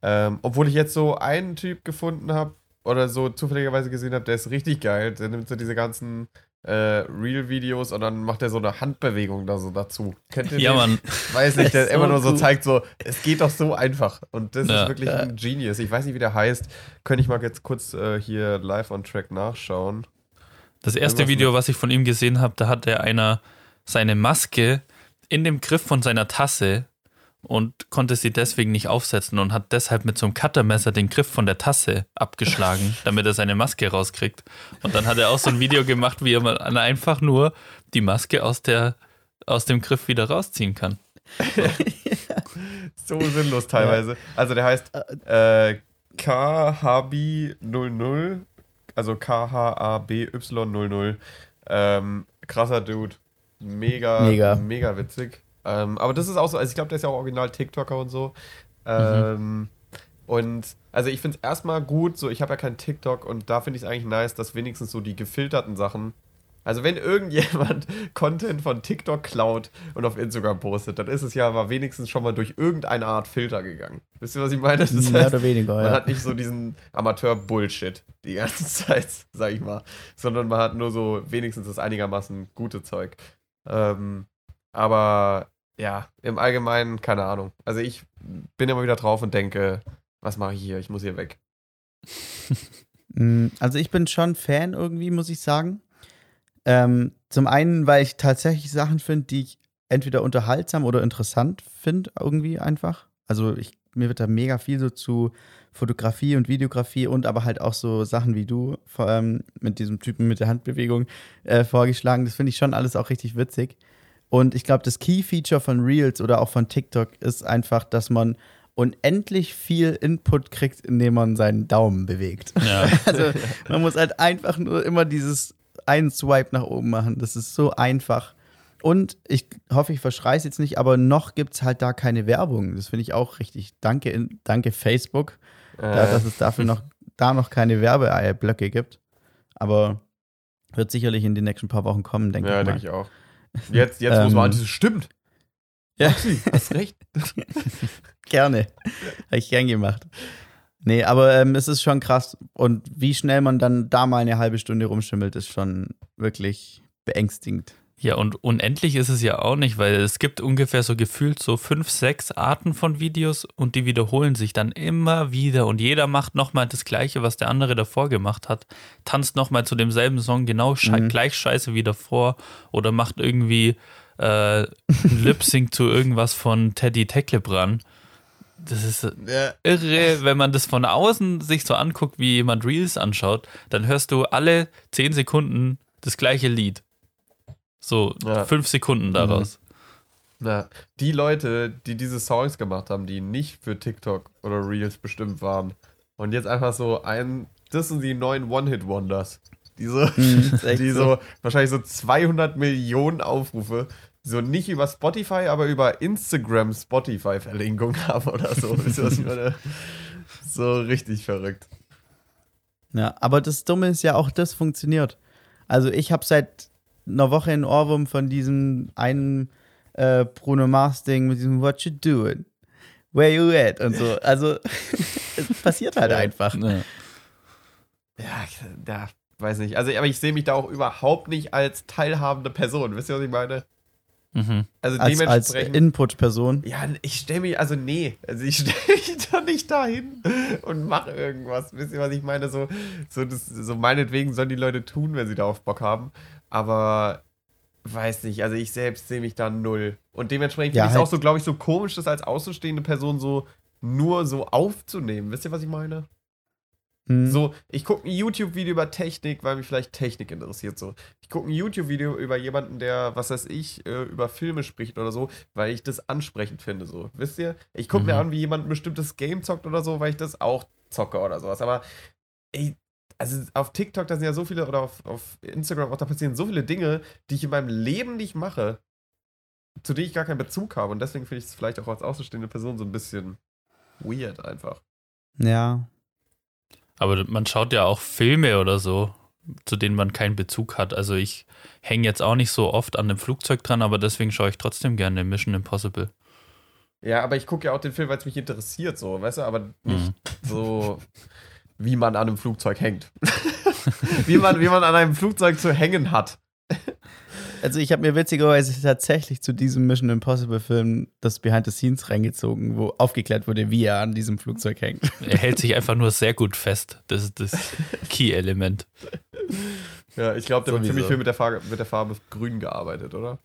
Ähm, obwohl ich jetzt so einen Typ gefunden habe oder so zufälligerweise gesehen habe, der ist richtig geil. Der nimmt so diese ganzen äh, Real-Videos und dann macht er so eine Handbewegung da so dazu. Kennt ihr
Ja,
den?
Mann.
Weiß nicht, der
Ist
immer
so
nur so
gut.
zeigt, so, es geht doch so einfach. Und das
Ja.
ist wirklich ein Genius. Ich weiß nicht, wie der heißt. Könnte ich mal jetzt kurz äh, hier live on track nachschauen.
Das erste Video, was ich von ihm gesehen habe, da hat er einer seine Maske in dem Griff von seiner Tasse und konnte sie deswegen nicht aufsetzen und hat deshalb mit so einem Cuttermesser den Griff von der Tasse abgeschlagen, damit er seine Maske rauskriegt. Und dann hat er auch so ein Video gemacht, wie er mal einfach nur die Maske aus, der, aus dem Griff wieder rausziehen kann.
So sinnlos teilweise. Also der heißt äh, KHB00, also KHABY00. Ähm, krasser Dude. Mega,
Mega.
mega witzig. Ähm, aber das ist auch so, also ich glaube, der ist ja auch original TikToker und so. Ähm, Und also ich finde es erstmal gut, so ich habe ja kein TikTok und da finde ich es eigentlich nice, dass wenigstens so die gefilterten Sachen. Also wenn irgendjemand Content von TikTok klaut und auf Instagram postet, dann ist es ja aber wenigstens schon mal durch irgendeine Art Filter gegangen. Wisst ihr, was ich meine? Das
Mehr
heißt,
oder weniger,
man
ja.
hat nicht so diesen Amateur-Bullshit die ganze Zeit, sag ich mal, sondern man hat nur so wenigstens das einigermaßen gute Zeug. Ähm, aber ja, im Allgemeinen, keine Ahnung. Also ich bin immer wieder drauf und denke, was mache ich hier? Ich muss hier weg.
Mm, Also ich bin schon Fan irgendwie, muss ich sagen. Ähm, zum einen, weil ich tatsächlich Sachen finde, die ich entweder unterhaltsam oder interessant finde, irgendwie einfach. Also ich, mir wird da mega viel so zu Fotografie und Videografie und aber halt auch so Sachen wie du, allem mit diesem Typen mit der Handbewegung äh, vorgeschlagen. Das finde ich schon alles auch richtig witzig. Und ich glaube, das Key-Feature von Reels oder auch von TikTok ist einfach, dass man unendlich viel Input kriegt, indem man seinen Daumen bewegt.
Ja.
Also man muss halt einfach nur immer dieses einen Swipe nach oben machen. Das ist so einfach. Und ich hoffe, ich verschreie es jetzt nicht, aber noch gibt es halt da keine Werbung. Das finde ich auch richtig. Danke, danke Facebook,
Äh,
dass es dafür noch, da noch keine Werbeblöcke gibt. Aber wird sicherlich in den nächsten paar Wochen kommen, denke
ja,
ich mal.
denke ich auch. Jetzt, jetzt muss man, das stimmt.
Ja.
Maxi, hast recht.
Gerne. Habe ich gern gemacht. Nee, aber ähm, es ist schon krass. Und wie schnell man dann da mal eine halbe Stunde rumschimmelt, ist schon wirklich beängstigend.
Ja, und unendlich ist es ja auch nicht, weil es gibt ungefähr so gefühlt so fünf, sechs Arten von Videos und die wiederholen sich dann immer wieder und jeder macht nochmal das Gleiche, was der andere davor gemacht hat, tanzt nochmal zu demselben Song genau sche
Mhm.
gleich scheiße wie davor oder macht irgendwie äh, Lip-Sync zu irgendwas von Teddy Tecklebrand. Das ist
Ja.
irre, wenn man das von außen sich so anguckt, wie jemand Reels anschaut, dann hörst du alle zehn Sekunden das gleiche Lied. So
Ja.
fünf Sekunden daraus.
Na, die Leute, die diese Songs gemacht haben, die nicht für TikTok oder Reels bestimmt waren und jetzt einfach so ein, das sind die neuen One-Hit-Wonders. Die so,
Mhm,
die
so.
wahrscheinlich so 200 Millionen Aufrufe, so nicht über Spotify, aber über Instagram Spotify-Verlinkung haben oder so. So richtig verrückt.
Ja, aber das Dumme ist ja auch, das funktioniert. Also ich habe seit einer Woche einen Ohrwurm von diesem einen äh, Bruno Mars Ding mit diesem What you doing? Where you at? Und so. Also es passiert halt
Ja.
einfach.
Ja.
Ja, ja, weiß nicht. Also, aber ich sehe mich da auch überhaupt nicht als teilhabende Person. Wisst ihr, was ich meine?
Mhm.
Also
Als, als
dementsprechend.
Input-Person.
Ja, ich stelle mich, also nee, also ich stelle mich da nicht dahin und mache irgendwas. Wisst ihr, was ich meine? So, so, das, so meinetwegen sollen die Leute tun, wenn sie darauf Bock haben. Aber weiß nicht, also ich selbst sehe mich da null. Und dementsprechend
Ja,
finde ich es
halt-
auch so, glaube ich, so komisch, das als außenstehende Person so nur so aufzunehmen. Wisst ihr, was ich meine?
Hm.
So, ich gucke ein YouTube-Video über Technik, weil mich vielleicht Technik interessiert. So, ich gucke ein YouTube-Video über jemanden, der, was weiß ich, äh, über Filme spricht oder so, weil ich das ansprechend finde. So, wisst ihr? Ich gucke mir
Mhm.
an, wie jemand ein bestimmtes Game zockt oder so, weil ich das auch zocke oder sowas. Aber ey, also auf TikTok, da sind ja so viele, oder auf, auf Instagram auch, da passieren so viele Dinge, die ich in meinem Leben nicht mache, zu denen ich gar keinen Bezug habe. Und deswegen finde ich es vielleicht auch als außenstehende Person so ein bisschen weird einfach.
Ja.
Aber man schaut ja auch Filme oder so, zu denen man keinen Bezug hat. Also ich hänge jetzt auch nicht so oft an dem Flugzeug dran, aber deswegen schaue ich trotzdem gerne Mission Impossible.
Ja, aber ich gucke ja auch den Film, weil es mich interessiert, so, weißt du, aber nicht
Mhm.
so, wie man an einem Flugzeug hängt. wie, man, wie man an einem Flugzeug zu hängen hat.
Also ich habe mir witzigerweise tatsächlich zu diesem Mission Impossible Film das Behind the Scenes reingezogen, wo aufgeklärt wurde, wie er an diesem Flugzeug hängt.
Er hält sich einfach nur sehr gut fest. Das ist das Key-Element.
Ja, ich glaube, der hat ziemlich viel mit der, Farbe, mit der Farbe grün gearbeitet, oder?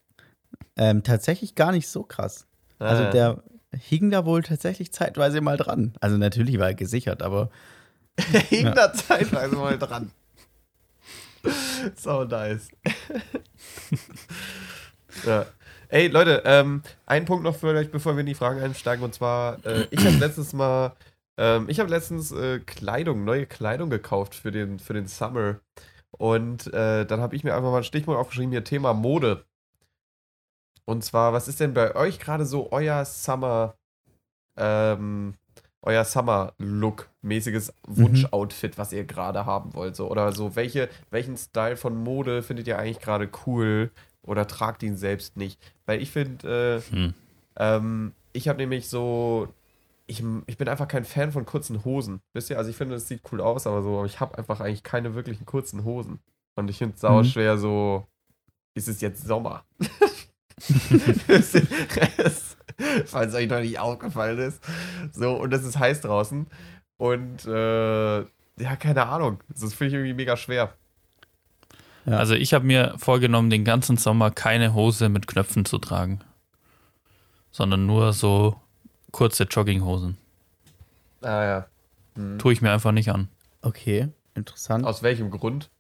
Ähm, tatsächlich gar nicht so krass. Also
Ah.
der hing da wohl tatsächlich zeitweise mal dran. Also natürlich war er gesichert, aber
Der hing
Ja.
da zeitweise mal dran. So nice. ja. Ey, Leute, ähm, ein Punkt noch für euch, bevor wir in die Fragen einsteigen. Und zwar, äh, ich habe letztens mal, ähm, ich habe letztens äh, Kleidung, neue Kleidung gekauft für den, für den Summer. Und äh, dann habe ich mir einfach mal ein Stichwort aufgeschrieben, hier Thema Mode. Und zwar, was ist denn bei euch gerade so euer Summer, ähm, euer Summer-Look-mäßiges Wunsch-Outfit, was ihr gerade haben wollt? So, oder so, welche, welchen Style von Mode findet ihr eigentlich gerade cool oder tragt ihn selbst nicht? Weil ich finde, äh,
Hm.
ähm, ich habe nämlich so, ich, ich bin einfach kein Fan von kurzen Hosen. Wisst ihr, also ich finde, es sieht cool aus, aber so, aber ich habe einfach eigentlich keine wirklichen kurzen Hosen. Und ich finde es sau
Mhm.
schwer so, ist es jetzt Sommer? Falls euch noch nicht aufgefallen ist. So, und es ist heiß draußen. Und äh, ja, keine Ahnung. Das finde ich irgendwie mega schwer.
Ja.
Also ich habe mir vorgenommen, den ganzen Sommer keine Hose mit Knöpfen zu tragen. Sondern nur so kurze Jogginghosen.
Ah ja. Hm.
Tue ich mir einfach nicht an.
okay, interessant.
Aus welchem Grund?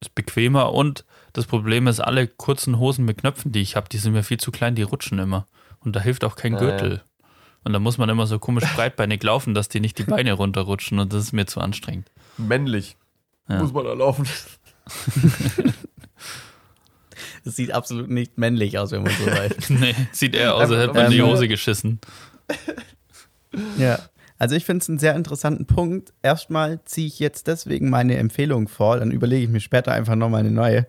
Ist bequemer und das Problem ist, alle kurzen Hosen mit Knöpfen, die ich habe, die sind mir viel zu klein, die rutschen immer. Und da hilft auch kein
Ah,
Gürtel. Und da muss man immer so komisch breitbeinig laufen, dass die nicht die Beine runterrutschen und das ist mir zu anstrengend.
Männlich.
Ja.
Muss man da laufen.
Das sieht absolut nicht männlich aus, wenn man so weiß.
nee, sieht eher aus, als hätte man in die Hose geschissen.
ja. Also ich finde es einen sehr interessanten Punkt. Erstmal ziehe ich jetzt deswegen meine Empfehlung vor, dann überlege ich mir später einfach nochmal eine neue.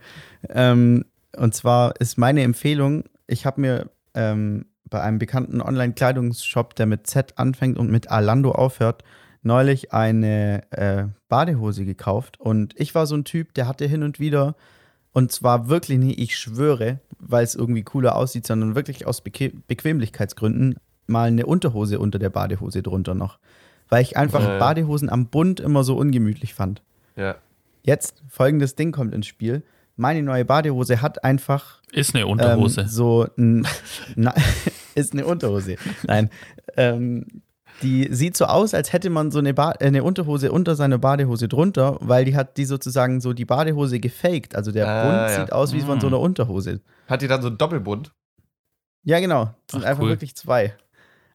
Ähm, und zwar ist meine Empfehlung, ich habe mir ähm, bei einem bekannten Online-Kleidungsshop, der mit Z anfängt und mit Alando aufhört, neulich eine äh, Badehose gekauft. Und ich war so ein Typ, der hatte hin und wieder, und zwar wirklich nie, ich schwöre, weil es irgendwie cooler aussieht, sondern wirklich aus Beque Bequemlichkeitsgründen mal eine Unterhose unter der Badehose drunter noch. Weil ich einfach
Ja, ja.
Badehosen am Bund immer so ungemütlich fand.
Ja.
Jetzt folgendes Ding kommt ins Spiel. Meine neue Badehose hat einfach
Ist eine Unterhose.
ähm, so ein. Na, ist eine Unterhose. Nein. Ähm, die sieht so aus, als hätte man so eine, ba äh, eine Unterhose unter seiner Badehose drunter, weil die hat die sozusagen so die Badehose gefaked. Also der
Ah,
Bund
ja.
sieht aus wie von so einer Unterhose.
Hat die dann so einen Doppelbund?
Ja, genau. Das sind
Ach,
einfach
cool.
wirklich zwei.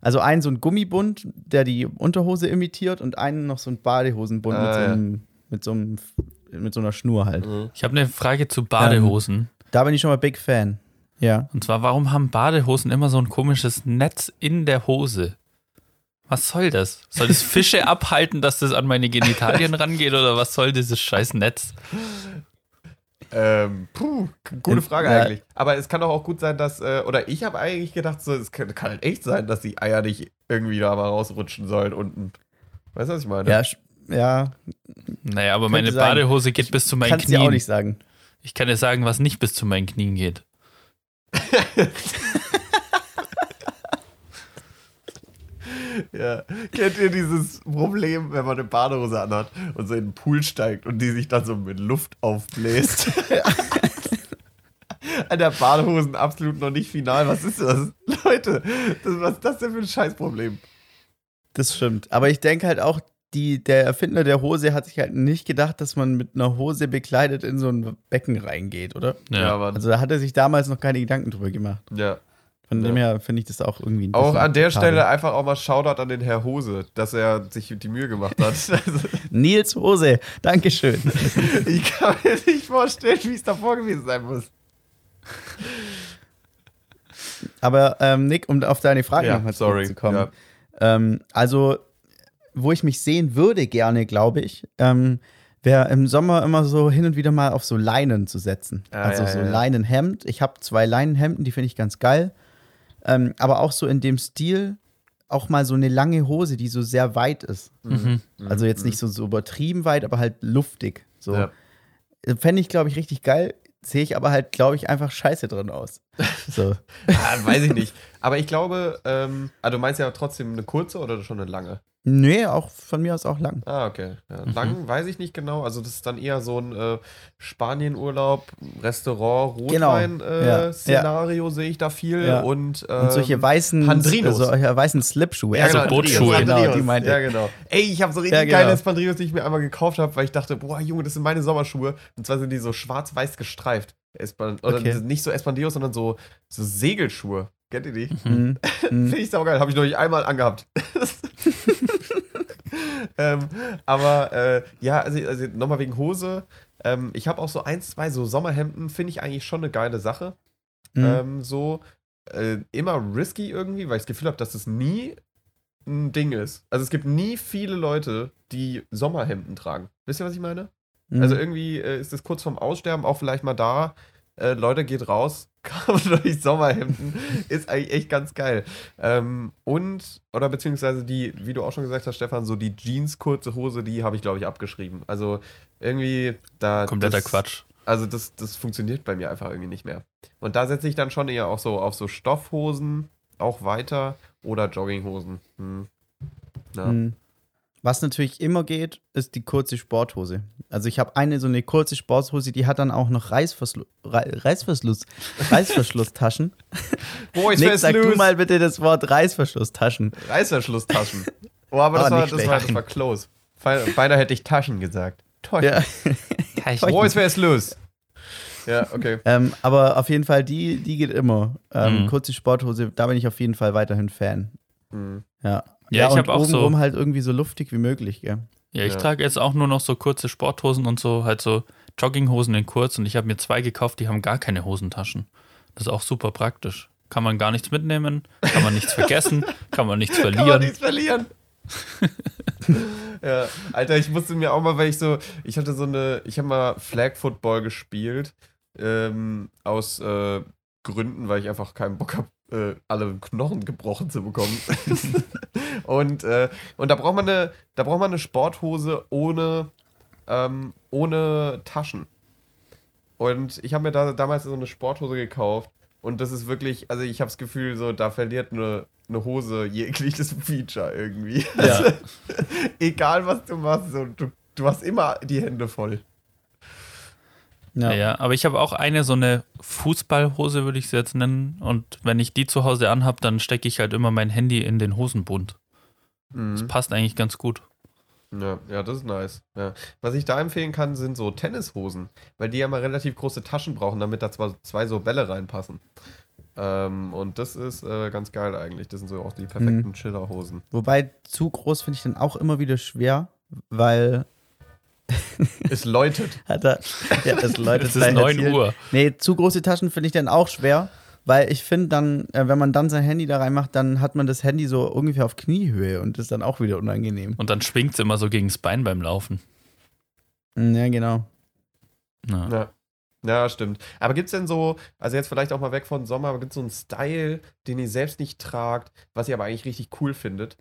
Also ein so ein Gummibund, der die Unterhose imitiert und einen noch so ein Badehosenbund mit,
Ah,
so
ja.
einem, mit, so einem, mit so einer Schnur halt.
Ich habe eine Frage zu Badehosen.
Da bin ich schon mal Big Fan. Ja.
Und zwar, warum haben Badehosen immer so ein komisches Netz in der Hose? Was soll das? Soll das Fische abhalten, dass das an meine Genitalien rangeht oder was soll dieses scheiß Netz?
Ähm, puh, gute Frage
ja.
eigentlich. Aber es kann doch auch gut sein, dass, äh, oder ich habe eigentlich gedacht, so, es kann, kann halt echt sein, dass die Eier nicht irgendwie da mal rausrutschen sollen unten. Weißt du, was ich meine?
Ja, ja
Naja, aber meine
sein.
Badehose geht bis zu meinen
kannst dir auch
Knien.
nicht sagen.
Ich kann dir sagen, was nicht bis zu meinen Knien geht.
Ja. Kennt ihr dieses Problem, wenn man eine Badehose anhat und so in den Pool steigt und die sich dann so mit Luft aufbläst? An der Badehosen absolut noch nicht final. Was ist das? Leute, das, was ist das denn für ein Scheißproblem?
Das stimmt. Aber ich denke halt auch, die, der Erfinder der Hose hat sich halt nicht gedacht, dass man mit einer Hose bekleidet in so ein Becken reingeht, oder?
Ja.
Mann.
Also da hat er sich damals noch keine Gedanken drüber gemacht.
ja.
Von
Ja.
dem her finde ich das auch irgendwie ein
Auch an der. Stelle einfach auch mal Shoutout an den Herr Hose, dass er sich die Mühe gemacht hat. Also,
Nils Hose, Dankeschön.
ich kann mir nicht vorstellen, wie es davor gewesen sein muss.
Aber ähm, Nick, um auf deine Frage
Ja,
nochmal
sorry,
zurückzukommen. Ähm, also, wo ich mich sehen würde gerne, glaube ich, ähm, wäre im Sommer immer so hin und wieder mal auf so Leinen zu setzen.
Ah,
also
ja,
so
ja.
Leinenhemd. Ich habe zwei Leinenhemden, die finde ich ganz geil. Ähm, aber auch so in dem Stil, auch mal so eine lange Hose, die so sehr weit ist.
Mhm.
Also jetzt nicht so, so übertrieben weit, aber halt luftig. So.
Ja.
Fände ich, glaube ich, richtig geil. Sehe ich aber halt, glaube ich, einfach scheiße drin aus. So.
Ah, weiß ich nicht. Aber ich glaube, ähm, ah, du meinst ja trotzdem eine kurze oder schon eine lange?
nee, auch von mir aus auch lang.
Ah, okay. Ja, lang weiß ich nicht genau. Also, das ist dann eher so ein äh, Spanienurlaub, Restaurant,
Genau.
Rotwein-Szenario,
Ja,
sehe ich da viel.
Ja.
Und, ähm,
Und solche weißen,
Pandrinos.
äh, solche weißen Slipschuhe.
Ja,
Also
genau,
Bootschuhe.
Pandrinos,
Genau, die meinte
Ja, genau. Ey, ich habe so richtig
Ja, genau.
geile Pandrinos, die ich mir einmal gekauft habe, weil ich dachte, boah, Junge, das sind meine Sommerschuhe. Und zwar sind die so schwarz-weiß gestreift. Espan oder
Okay.
nicht so Espandios, sondern so, so Segelschuhe. Kennt ihr die?
Mhm. Mhm.
Finde ich saugeil. Habe ich noch nicht einmal angehabt. ähm, aber äh, ja, also, also nochmal wegen Hose. Ähm, ich habe auch so ein, zwei so Sommerhemden, finde ich eigentlich schon eine geile Sache.
Mhm.
Ähm, so äh, immer risky irgendwie, weil ich das Gefühl habe, dass es nie ein Ding ist. Also es gibt nie viele Leute, die Sommerhemden tragen. Wisst ihr, was ich meine?
Mhm.
Also irgendwie äh, ist es kurz vorm Aussterben auch vielleicht mal da. Äh, Leute, geht raus, kauft euch Sommerhemden. ist eigentlich echt ganz geil. Ähm, und, oder beziehungsweise die, wie du auch schon gesagt hast, Stefan, so die Jeans, kurze Hose, die habe ich, glaube ich, abgeschrieben. Also irgendwie da.
Kompletter
das,
Quatsch.
Also das, das funktioniert bei mir einfach irgendwie nicht mehr. Und da setze ich dann schon eher auch so auf so Stoffhosen, auch weiter, oder Jogginghosen. Hm. Ja.
Mhm. Was natürlich immer geht, ist die kurze Sporthose. Also ich habe eine so eine kurze Sporthose, die hat dann auch noch Reißverschluss, Reißverschluss, Reißverschlusstaschen.
Boys,
Nick, sag du
los?
mal bitte das Wort Reißverschlusstaschen.
Reißverschlusstaschen. Oh, aber das,
Ah,
war, das, war, das war close. Beinahe hätte ich Taschen gesagt. Taschen.
Ja.
Boys, wer ist los? Ja, okay.
Ähm, aber auf jeden Fall, die, die geht immer. Ähm,
Mhm.
Kurze Sporthose, da bin ich auf jeden Fall weiterhin Fan.
Hm.
Ja.
Ja, ich
und
hab auch so-
obenrum halt irgendwie so luftig wie möglich, gell?
Ja, ich
Ja.
trage jetzt auch nur noch so kurze Sporthosen und so, halt so Jogginghosen in kurz und ich habe mir zwei gekauft, die haben gar keine Hosentaschen. Das ist auch super praktisch. Kann man gar nichts mitnehmen, kann man nichts vergessen, kann man nichts
Kann man
verlieren.
nichts verlieren. ja, Alter, ich musste mir auch mal, weil ich so, ich hatte so eine, ich habe mal Flag Football gespielt, ähm, aus äh, Gründen, weil ich einfach keinen Bock habe, äh, alle Knochen gebrochen zu bekommen. und, äh, und da braucht man eine, da braucht man eine Sporthose ohne, ähm, ohne Taschen. Und ich habe mir da damals so eine Sporthose gekauft. Und das ist wirklich, also ich habe das Gefühl, so da verliert eine, eine Hose jegliches Feature irgendwie.
Ja.
Also, egal was du machst, so, du, du hast immer die Hände voll.
Ja. ja, aber ich habe auch eine so eine Fußballhose, würde ich sie jetzt nennen. Und wenn ich die zu Hause anhab, dann stecke ich halt immer mein Handy in den Hosenbund. Das
Mhm.
passt eigentlich ganz gut.
Ja, ja, das ist nice. Ja. Was ich da empfehlen kann, sind so Tennishosen, weil die ja mal relativ große Taschen brauchen, damit da zwar zwei so Bälle reinpassen. Ähm, und das ist äh, ganz geil eigentlich. Das sind so auch die perfekten Chillerhosen.
Wobei zu groß finde ich dann auch immer wieder schwer, weil
Es läutet.
hat er, ja, das läutet
Es ist
gleich
9
erzählt.
Uhr.
Nee, zu große Taschen finde ich dann auch schwer, weil ich finde dann, äh, wenn man dann sein Handy da reinmacht, dann hat man das Handy so ungefähr auf Kniehöhe und das ist dann auch wieder unangenehm.
Und dann schwingt es immer so gegen das Bein beim Laufen.
Mm, Ja, genau.
Ja.
Ja. Ja, stimmt. Aber gibt es denn so, also jetzt vielleicht auch mal weg von Sommer, aber gibt es so einen Style, den ihr selbst nicht tragt, was ihr aber eigentlich richtig cool findet?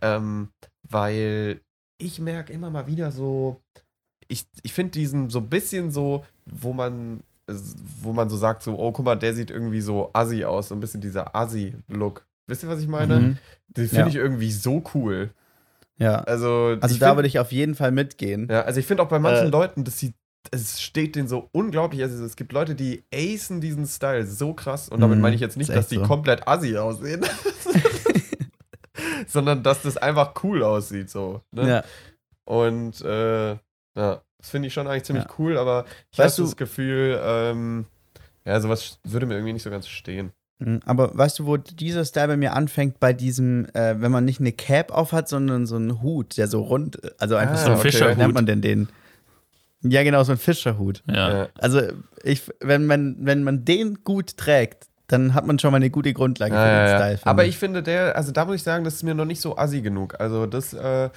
Ähm, weil ich merke immer mal wieder so, ich, ich finde diesen so ein bisschen so, wo man, wo man so sagt, so, oh, guck mal, der sieht irgendwie so assi aus, so ein bisschen dieser assi-Look. Wisst ihr, was ich meine?
Mhm.
Den finde
Ja.
ich irgendwie so cool.
Ja.
Also,
Also da
find-
würde ich auf jeden Fall mitgehen.
ja, also ich finde auch bei manchen
Äh.
Leuten, das sieht, es steht denen so unglaublich. Also es gibt Leute, die acen diesen Style so krass. Und damit
Mhm,
meine ich jetzt nicht, dass die
so.
komplett assi aussehen. sondern dass das einfach cool aussieht. So, ne?
Ja.
Und äh, ja, das finde ich schon eigentlich ziemlich
Ja.
cool, aber ich habe das Gefühl, ähm, ja, sowas würde mir irgendwie nicht so ganz stehen.
Mhm, Aber weißt du, wo dieser Style bei mir anfängt? Bei diesem, äh, wenn man nicht eine Cap auf hat, sondern so einen Hut, der so rund, also einfach
Ah,
so
So ein
okay.
Wie
Fischerhut.
nennt man denn den? Ja, genau, so ein Fischerhut.
Ja.
Ja.
Also, ich, wenn, man, wenn man den gut trägt, dann hat man schon mal eine gute Grundlage
Ja,
für den
ja.
Style.
Aber ich finde, der, also da muss ich sagen, das ist mir noch nicht so assi genug. Also das, äh,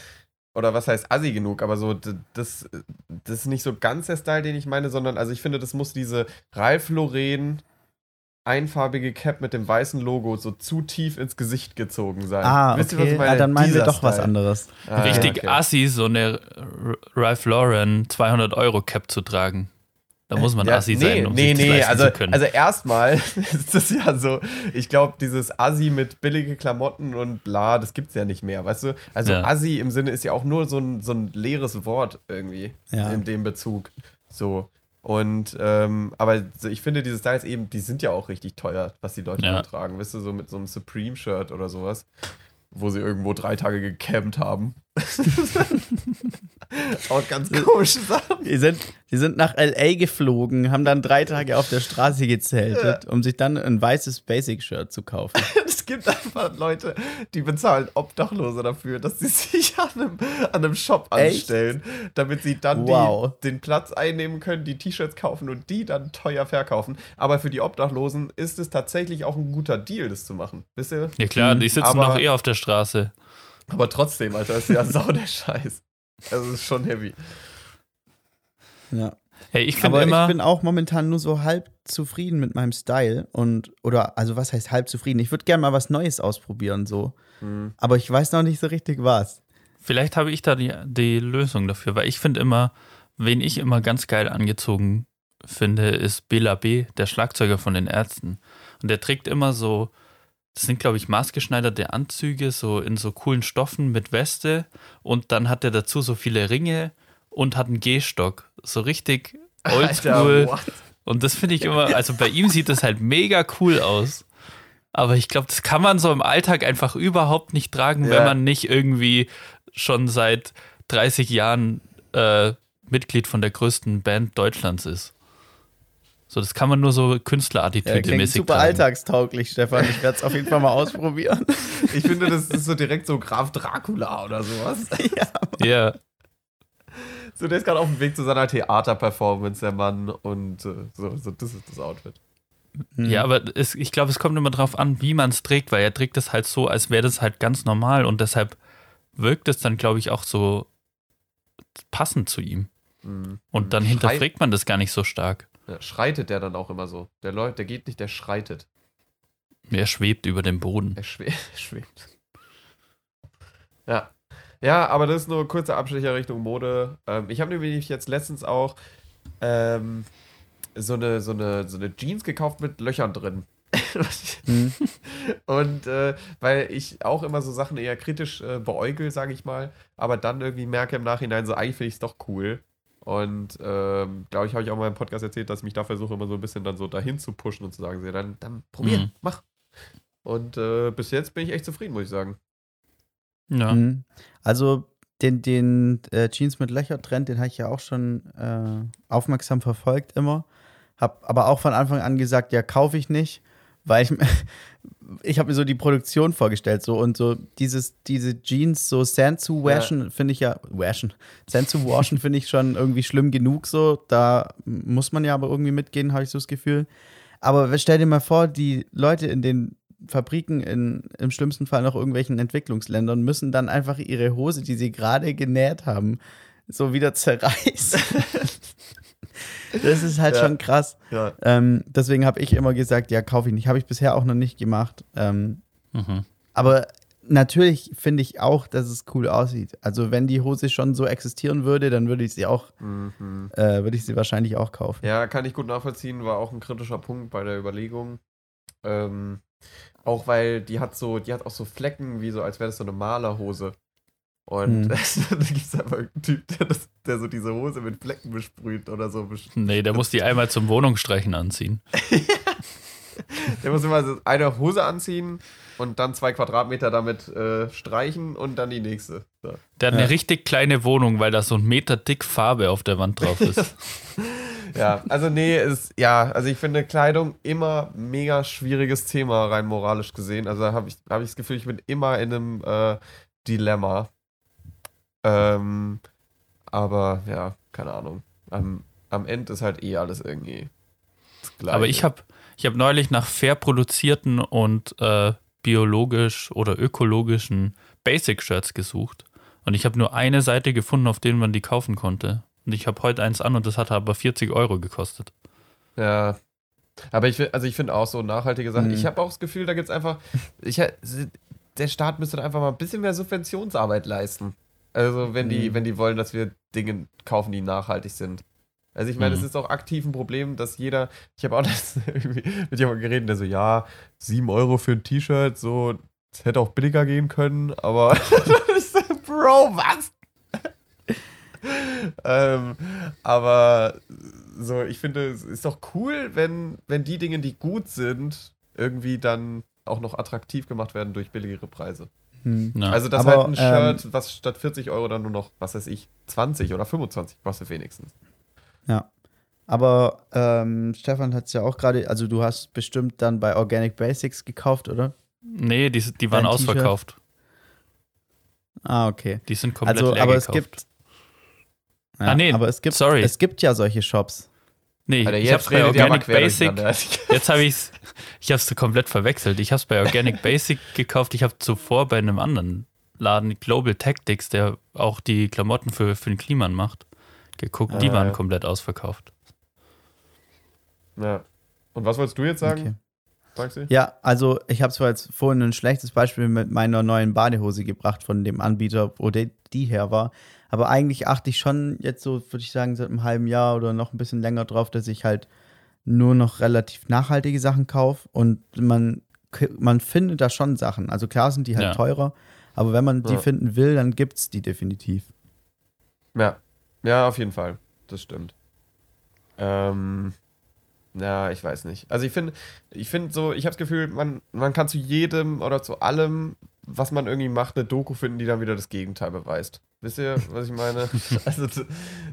oder was heißt assi genug, aber so, das, das ist nicht so ganz der Style, den ich meine, sondern, also ich finde, das muss diese Ralph Lauren einfarbige Cap mit dem weißen Logo so zu tief ins Gesicht gezogen sein.
Ah,
Wisst ihr, was
okay.
ich meine?
ah, dann meinen wir
Dieser
doch was
Style.
anderes.
Ah,
Richtig
okay.
assi, so eine Ralph Lauren 200 Euro Cap zu tragen. Da muss man
Ja,
assi
nee,
sein, um
nee,
sich das
nee,
leisten
also,
zu können.
also erstmal ist das ja so, ich glaube, dieses Assi mit billige Klamotten und bla, das gibt's ja nicht mehr, weißt du? Also
Ja.
Assi im Sinne ist ja auch nur so ein, so ein leeres Wort irgendwie
Ja.
in dem Bezug. So. Und, ähm, aber ich finde, diese Styles eben, die sind ja auch richtig teuer, was die Leute ja. tragen, weißt du, so mit so einem Supreme-Shirt oder sowas, wo sie irgendwo drei Tage gecampt haben. auch ganz komische Sachen.
Die sind, die sind nach L.A. geflogen, haben dann drei Tage auf der Straße gezeltet, um sich dann ein weißes Basic-Shirt zu kaufen.
Es gibt einfach Leute, die bezahlen Obdachlose dafür, dass sie sich an einem, an einem Shop
Echt?
anstellen, damit sie dann
Wow.
die, den Platz einnehmen können, die T-Shirts kaufen und die dann teuer verkaufen. Aber für die Obdachlosen ist es tatsächlich auch ein guter Deal, das zu machen. Wisst ihr?
ja klar, die sitzen
aber-
doch eh auf der Straße.
Aber trotzdem, Alter, ist ja sau der Scheiß. Also es ist schon heavy.
Ja.
Hey, ich finde
Aber
immer,
ich bin auch momentan nur so halb zufrieden mit meinem Style und oder also was heißt halb zufrieden? Ich würde gerne mal was Neues ausprobieren so,
Hm.
aber ich weiß noch nicht so richtig was.
vielleicht habe ich da die, die Lösung dafür, weil ich finde immer, wen ich immer ganz geil angezogen finde, ist Bela B., der Schlagzeuger von den Ärzten. Und der trägt immer so, das sind glaube ich maßgeschneiderte Anzüge, so in so coolen Stoffen mit Weste und dann hat er dazu so viele Ringe und hat einen Gehstock. So richtig oldschool. Und das finde ich immer, also bei ihm sieht das halt mega cool aus. Aber ich glaube, das kann man so im Alltag einfach überhaupt nicht tragen,
Ja.
wenn man nicht irgendwie schon seit 30 Jahren äh, Mitglied von der größten Band Deutschlands ist. So, das kann man nur so
Ja,
Künstlerattitüde
klingt
mäßig
super
tragen.
alltagstauglich, Stefan. Ich werde es auf jeden Fall mal ausprobieren.
Ich finde, das ist so direkt so Graf Dracula oder sowas.
Ja,
So, der ist gerade auf dem Weg zu seiner Theaterperformance, der Mann. Und äh, so, so, das ist das Outfit.
ja, aber es, ich glaube, es kommt immer drauf an, wie man es trägt, weil er trägt das halt so, als wäre das halt ganz normal und deshalb wirkt es dann, glaube ich, auch so passend zu ihm.
Mhm.
Und dann
Schrei-
hinterfragt man das gar nicht so stark.
Ja, schreitet der dann auch immer so. Der läuft, der geht nicht, der schreitet.
Er schwebt über dem Boden.
Er schwe er schwebt. Ja. Ja, aber das ist nur ein kurzer Abstecher Richtung Mode. Ähm, ich habe nämlich jetzt letztens auch ähm, so, eine, so, eine, so eine Jeans gekauft mit Löchern drin. mhm. Und äh, weil ich auch immer so Sachen eher kritisch äh, beäugel, sage ich mal, aber dann irgendwie merke im Nachhinein, so eigentlich finde ich es doch cool. Und ähm, glaube ich, habe ich auch mal im Podcast erzählt, dass ich mich da versuche, immer so ein bisschen dann so dahin zu pushen und zu sagen, dann, dann probier, mhm. mach. Und äh, bis jetzt bin ich echt zufrieden, muss ich sagen.
Ja. Mhm. Also den, den äh, Jeans mit Löcher-Trend, den habe ich ja auch schon äh, aufmerksam verfolgt immer. Hab aber auch von Anfang an gesagt, ja, kaufe ich nicht, weil ich, ich habe mir so die Produktion vorgestellt so und so dieses, diese Jeans so Sand zu waschen, ja. finde ich ja, waschen, Sand zu waschen finde ich schon irgendwie schlimm genug so. Da muss man ja aber irgendwie mitgehen, habe ich so das Gefühl. Aber stell dir mal vor, die Leute in den Fabriken in, im schlimmsten Fall noch irgendwelchen Entwicklungsländern müssen dann einfach ihre Hose, die sie gerade genäht haben, so wieder zerreißen. das ist halt ja. schon krass. Ja. Ähm, deswegen habe ich immer gesagt, ja, kaufe ich nicht. Habe ich bisher auch noch nicht gemacht. Ähm, mhm. Aber natürlich finde ich auch, dass es cool aussieht. Also wenn die Hose schon so existieren würde, dann würde ich sie auch, mhm. äh, würde ich sie wahrscheinlich auch kaufen.
Ja, kann ich gut nachvollziehen, war auch ein kritischer Punkt bei der Überlegung. Ähm, auch weil die hat so, die hat auch so Flecken, wie so, als wäre das so eine Malerhose. Und hm. da gibt es einfach einen Typ, der, das, der, so diese Hose mit Flecken besprüht oder so.
Nee, der muss die einmal zum Wohnungsstreichen anziehen.
der muss immer so eine Hose anziehen und dann zwei Quadratmeter damit äh, streichen und dann die nächste. So.
Der hat ja. eine richtig kleine Wohnung, weil da so ein Meter dick Farbe auf der Wand drauf ist.
ja, also nee, ist, ja, also ich finde Kleidung immer mega schwieriges Thema, rein moralisch gesehen. Also da habe ich, hab ich das Gefühl, ich bin immer in einem äh, Dilemma. Ähm, aber ja, keine Ahnung. Am, am Ende ist halt eh alles irgendwie.
Aber ich habe ich hab neulich nach fair produzierten und äh, biologisch oder ökologischen Basic-Shirts gesucht. Und ich habe nur eine Seite gefunden, auf denen man die kaufen konnte. Und ich habe heute eins an und das hat aber 40 Euro gekostet.
Ja. Aber ich, also ich finde auch so nachhaltige Sachen. Mhm. Ich habe auch das Gefühl, da gibt es einfach. Ich, der Staat müsste einfach mal ein bisschen mehr Subventionsarbeit leisten. Also, wenn die, mhm. wenn die wollen, dass wir Dinge kaufen, die nachhaltig sind. Also ich meine, es mhm. ist auch aktiv ein Problem, dass jeder, ich habe auch das mit jemandem geredet, der so, ja, 7 Euro für ein T-Shirt, so, es hätte auch billiger gehen können, aber Bro, was? Ähm, aber so, ich finde, es ist doch cool, wenn, wenn die Dinge, die gut sind, irgendwie dann auch noch attraktiv gemacht werden durch billigere Preise. Hm. Ja. Also, dass aber, halt ein Shirt, ähm, was statt 40 Euro dann nur noch, was weiß ich, 20 oder 25 kostet wenigstens.
Ja. Aber ähm, Stefan hat es ja auch gerade, also du hast bestimmt dann bei Organic Basics gekauft, oder?
Nee, die, die waren ausverkauft.
Ah, okay.
Die sind komplett
also,
leer
aber
gekauft.
es gibt.
Ja, ah, nee,
aber es gibt,
sorry.
es gibt ja solche Shops.
Nee, Alter, ich hab's bei Organic Basic. Jetzt habe ich's, ich hab's komplett verwechselt. Ich hab's bei Organic Basic gekauft. Ich habe zuvor bei einem anderen Laden, Global Tactics, der auch die Klamotten für, für den Kliman macht, geguckt. Ah, die waren ja. komplett ausverkauft.
Ja. Und was wolltest du jetzt sagen? Okay.
Ja, also ich habe zwar jetzt vorhin ein schlechtes Beispiel mit meiner neuen Badehose gebracht von dem Anbieter, wo die, die her war. Aber eigentlich achte ich schon jetzt so, würde ich sagen, seit einem halben Jahr oder noch ein bisschen länger drauf, dass ich halt nur noch relativ nachhaltige Sachen kaufe und man, man findet da schon Sachen. Also klar sind die halt ja. teurer, aber wenn man die ja. finden will, dann gibt es die definitiv.
Ja, ja, auf jeden Fall. Das stimmt. Ähm, ja, ich weiß nicht. Also ich finde, ich finde so, ich habe das Gefühl, man, man kann zu jedem oder zu allem, was man irgendwie macht, eine Doku finden, die dann wieder das Gegenteil beweist. Wisst ihr, was ich meine? also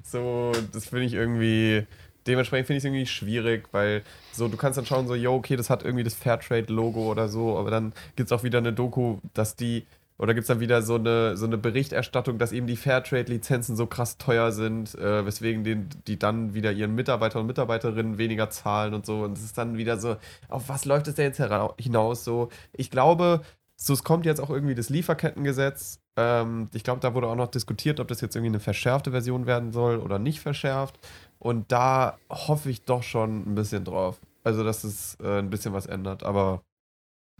so, das finde ich irgendwie, dementsprechend finde ich es irgendwie schwierig, weil so, du kannst dann schauen, so, yo, okay, das hat irgendwie das Fairtrade-Logo oder so, aber dann gibt es auch wieder eine Doku, dass die oder gibt es dann wieder so eine, so eine Berichterstattung, dass eben die Fairtrade-Lizenzen so krass teuer sind, äh, weswegen den, die dann wieder ihren Mitarbeiter und Mitarbeiterinnen weniger zahlen und so. Und es ist dann wieder so, auf was läuft es denn jetzt hinaus? So, ich glaube, so es kommt jetzt auch irgendwie das Lieferkettengesetz. Ähm, ich glaube, da wurde auch noch diskutiert, ob das jetzt irgendwie eine verschärfte Version werden soll oder nicht verschärft. Und da hoffe ich doch schon ein bisschen drauf. Also, dass es äh, ein bisschen was ändert. Aber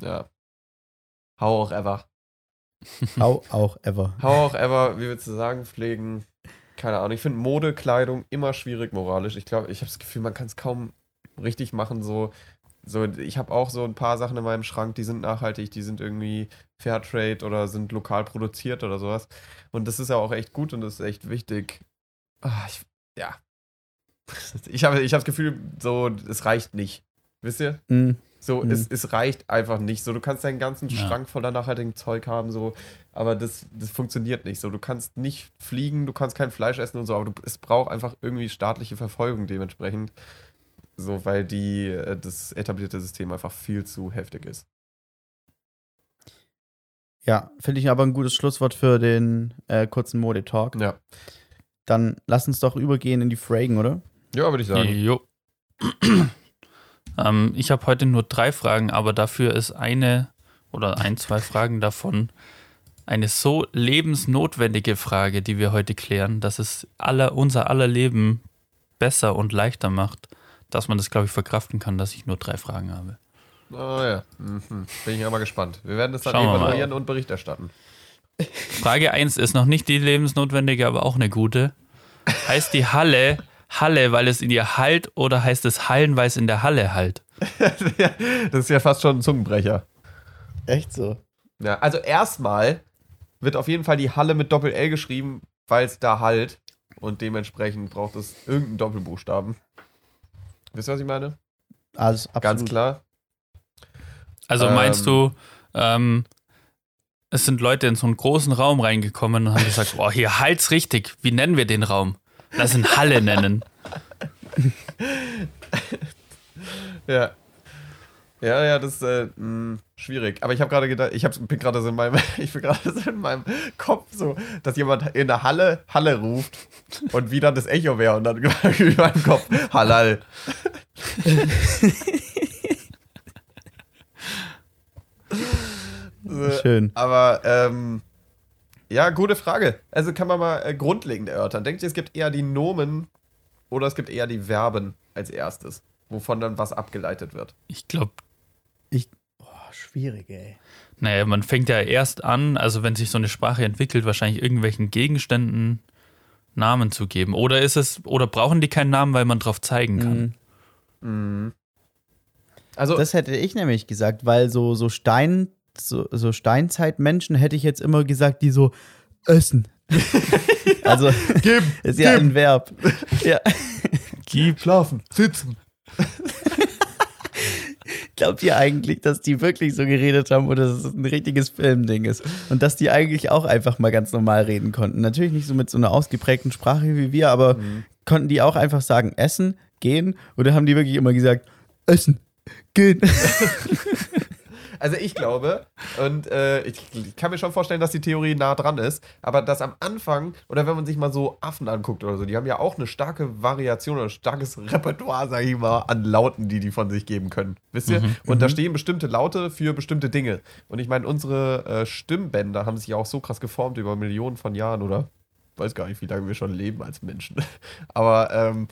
ja. How auch ever.
How auch ever.
How auch ever, wie wir zu sagen pflegen. Keine Ahnung. Ich finde Mode, Kleidung immer schwierig moralisch. Ich glaube, ich habe das Gefühl, man kann es kaum richtig machen. So, So, ich habe auch so ein paar Sachen in meinem Schrank, die sind nachhaltig, die sind irgendwie Fairtrade oder sind lokal produziert oder sowas. Und das ist ja auch echt gut und das ist echt wichtig. Ah, ich, ja. Ich habe ich hab das Gefühl, so, es reicht nicht. Wisst ihr?
Mhm.
So,
Mhm.
es, es reicht einfach nicht. So, du kannst deinen ganzen
Ja.
Schrank voller nachhaltigem Zeug haben, so, aber das, das funktioniert nicht. So, du kannst nicht fliegen, du kannst kein Fleisch essen und so, aber du, es braucht einfach irgendwie staatliche Verfolgung dementsprechend. So, weil die, äh, das etablierte System einfach viel zu heftig ist.
Ja, finde ich aber ein gutes Schlusswort für den äh, kurzen Mode-Talk.
Ja.
Dann lass uns doch übergehen in die Fragen, oder?
Ja, würde ich sagen.
Jo. ähm, ich habe heute nur drei Fragen, aber dafür ist eine oder ein, zwei Fragen davon eine so lebensnotwendige Frage, die wir heute klären, dass es aller, unser aller Leben besser und leichter macht, dass man das, glaube ich, verkraften kann, dass ich nur drei Fragen habe.
Oh ja. Mhm. Bin ich ja mal gespannt. Wir werden das dann
Schauen
evaluieren und Bericht erstatten.
Frage 1 ist noch nicht die lebensnotwendige, aber auch eine gute. Heißt die Halle Halle, weil es in ihr halt oder heißt es Hallen, weil es in der Halle halt?
das ist ja fast schon ein Zungenbrecher.
Echt so?
Ja, also erstmal wird auf jeden Fall die Halle mit Doppel-L geschrieben, weil es da halt und dementsprechend braucht es irgendeinen Doppelbuchstaben. Wisst ihr, was ich meine?
Also absolut.
Ganz klar.
Also meinst
Ähm.
du, ähm, es sind Leute in so einen großen Raum reingekommen und haben gesagt, boah, hier halt's richtig. Wie nennen wir den Raum? Lass ihn Halle nennen.
Ja. Ja, ja, das ist äh, mh, schwierig. Aber ich habe gerade gedacht, ich hab, bin gerade so in meinem, ich bin gerade so in meinem Kopf so, dass jemand in der Halle Halle ruft und wie dann das Echo wäre und dann in meinem Kopf Halal.
Schön.
Aber ähm, ja, gute Frage. Also kann man mal äh, grundlegend erörtern. Denkt ihr, es gibt eher die Nomen oder es gibt eher die Verben als erstes, wovon dann was abgeleitet wird?
Ich glaube,
Boah, schwierig, ey.
naja, man fängt ja erst an, also wenn sich so eine Sprache entwickelt, wahrscheinlich irgendwelchen Gegenständen Namen zu geben. Oder ist es, oder brauchen die keinen Namen, weil man drauf zeigen kann?
Mhm.
Also,
Das hätte ich nämlich gesagt, weil so, so Stein, so, so Steinzeitmenschen hätte ich jetzt immer gesagt, die so essen. also
geben,
ist ja ein Verb. ja.
Gib.
schlafen, sitzen.
Glaubt ihr eigentlich, dass die wirklich so geredet haben oder dass es ein richtiges Filmding ist? Und dass die eigentlich auch einfach mal ganz normal reden konnten? Natürlich nicht so mit so einer ausgeprägten Sprache wie wir, aber konnten die auch einfach sagen, essen, gehen? Oder haben die wirklich immer gesagt, essen, gehen?
Also ich glaube, und äh, ich, ich kann mir schon vorstellen, dass die Theorie nah dran ist, aber dass am Anfang, oder wenn man sich mal so Affen anguckt oder so, die haben ja auch eine starke Variation oder ein starkes Repertoire, sag ich mal, an Lauten, die die von sich geben können. Wisst ihr? Und da stehen bestimmte Laute für bestimmte Dinge. Und ich meine, unsere äh, Stimmbänder haben sich ja auch so krass geformt über Millionen von Jahren, oder? weiß gar nicht, wie lange wir schon leben als Menschen. Aber ähm,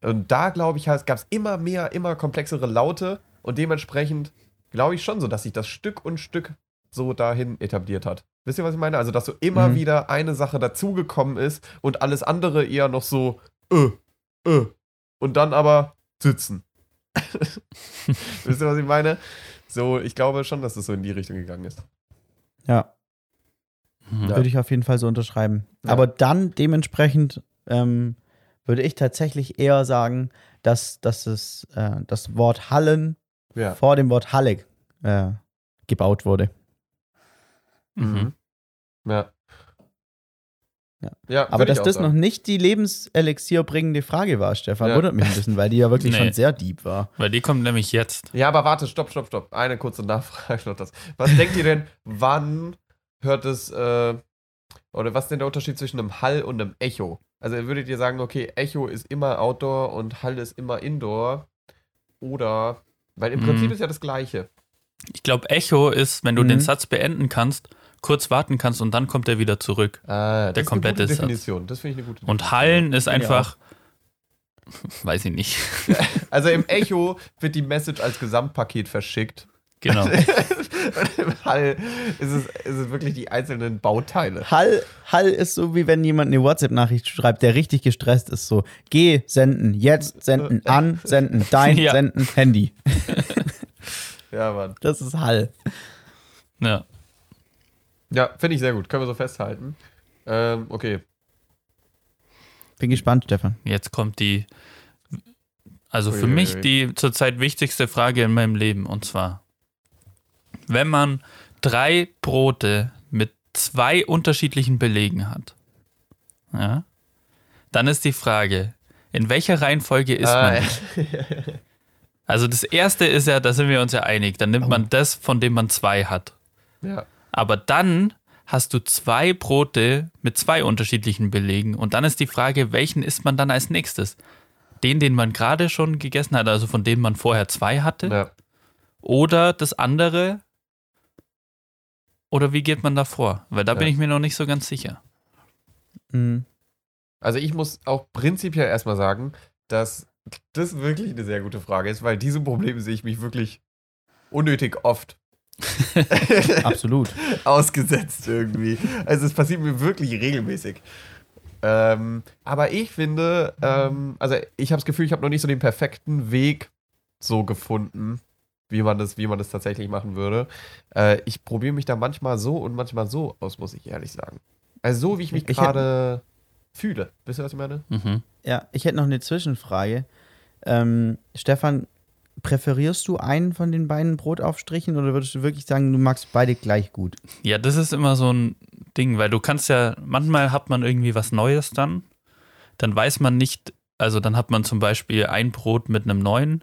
und da glaube ich, gab es immer mehr, immer komplexere Laute und dementsprechend glaube ich schon so, dass sich das Stück und Stück so dahin etabliert hat. Wisst ihr, was ich meine? Also, dass so immer
Mhm.
wieder eine Sache dazugekommen ist und alles andere eher noch so, äh, äh, und dann aber sitzen. Wisst ihr, was ich meine? So, ich glaube schon, dass es so in die Richtung gegangen ist.
Ja,
Mhm.
würde ich auf jeden Fall so unterschreiben.
Ja.
Aber dann dementsprechend ähm, würde ich tatsächlich eher sagen, dass, dass es, äh, das Wort Hallen
Ja.
vor dem Wort Halle äh, gebaut wurde.
Mhm.
Ja.
Ja.
ja
Aber dass das
sagen.
noch nicht die Lebenselixier bringende Frage war, Stefan,
Ja.
wundert mich ein bisschen, weil die ja wirklich
Nee.
schon sehr deep war.
Weil die kommt nämlich jetzt.
Ja, aber warte, stopp, stopp, stopp. Eine kurze Nachfrage noch das. Was denkt ihr denn, wann hört es, äh, oder was ist denn der Unterschied zwischen einem Hall und einem Echo? Also würdet ihr sagen, okay, Echo ist immer Outdoor und Hall ist immer Indoor? Oder, weil im
Mhm.
Prinzip ist ja das Gleiche.
Ich glaube, Echo ist, wenn du
Mhm.
den Satz beenden kannst, kurz warten kannst und dann kommt er wieder zurück.
Ah, das
Der
ist
komplette
eine gute
Satz.
Definition. Das finde ich eine gute
Und Hallen ist
Ja.
einfach, weiß ich nicht.
Also im Echo wird die Message als Gesamtpaket verschickt.
Genau.
und im Hall ist es, ist es wirklich die einzelnen Bauteile.
Hall, Hall ist so, wie wenn jemand eine WhatsApp-Nachricht schreibt, der richtig gestresst ist. So, geh, senden, jetzt, senden, an, senden, dein,
Ja.
senden, Handy.
Ja, Mann.
Das ist Hall.
Ja.
Ja, finde ich sehr gut. Können wir so festhalten. Ähm, okay.
Bin gespannt, Stefan.
Jetzt kommt die, also für
Uiuiui.
mich die zurzeit wichtigste Frage in meinem Leben. Und zwar, wenn man drei Brote mit zwei unterschiedlichen Belegen hat, ja, dann ist die Frage, in welcher Reihenfolge ist
Ah,
man? Also das erste ist ja, da sind wir uns ja einig, dann nimmt
Oh.
man das, von dem man zwei hat.
ja.
Aber dann hast du zwei Brote mit zwei unterschiedlichen Belegen und dann ist die Frage, welchen isst man dann als nächstes? Den, den man gerade schon gegessen hat, also von dem man vorher zwei hatte?
ja.
Oder das andere? Oder wie geht man da vor? Weil da bin
Ja.
ich mir noch nicht so ganz sicher.
Mhm.
Also ich muss auch prinzipiell erstmal sagen, dass das wirklich eine sehr gute Frage ist, weil diese Probleme sehe ich mich wirklich unnötig oft
Absolut.
ausgesetzt irgendwie. Also es passiert mir wirklich regelmäßig. Ähm, aber ich finde, ähm, also ich habe das Gefühl, ich habe noch nicht so den perfekten Weg so gefunden, wie man das, wie man das tatsächlich machen würde. Äh, ich probiere mich da manchmal so und manchmal so aus, muss ich ehrlich sagen. Also so, wie ich mich gerade fühle. Wisst ihr, was ich meine?
Mhm.
Ja, ich hätte noch eine Zwischenfrage. Ähm, Stefan, präferierst du einen von den beiden Brotaufstrichen oder würdest du wirklich sagen, du magst beide gleich gut?
Ja, das ist immer so ein Ding, weil du kannst ja, manchmal hat man irgendwie was Neues dann, dann weiß man nicht, also dann hat man zum Beispiel ein Brot mit einem neuen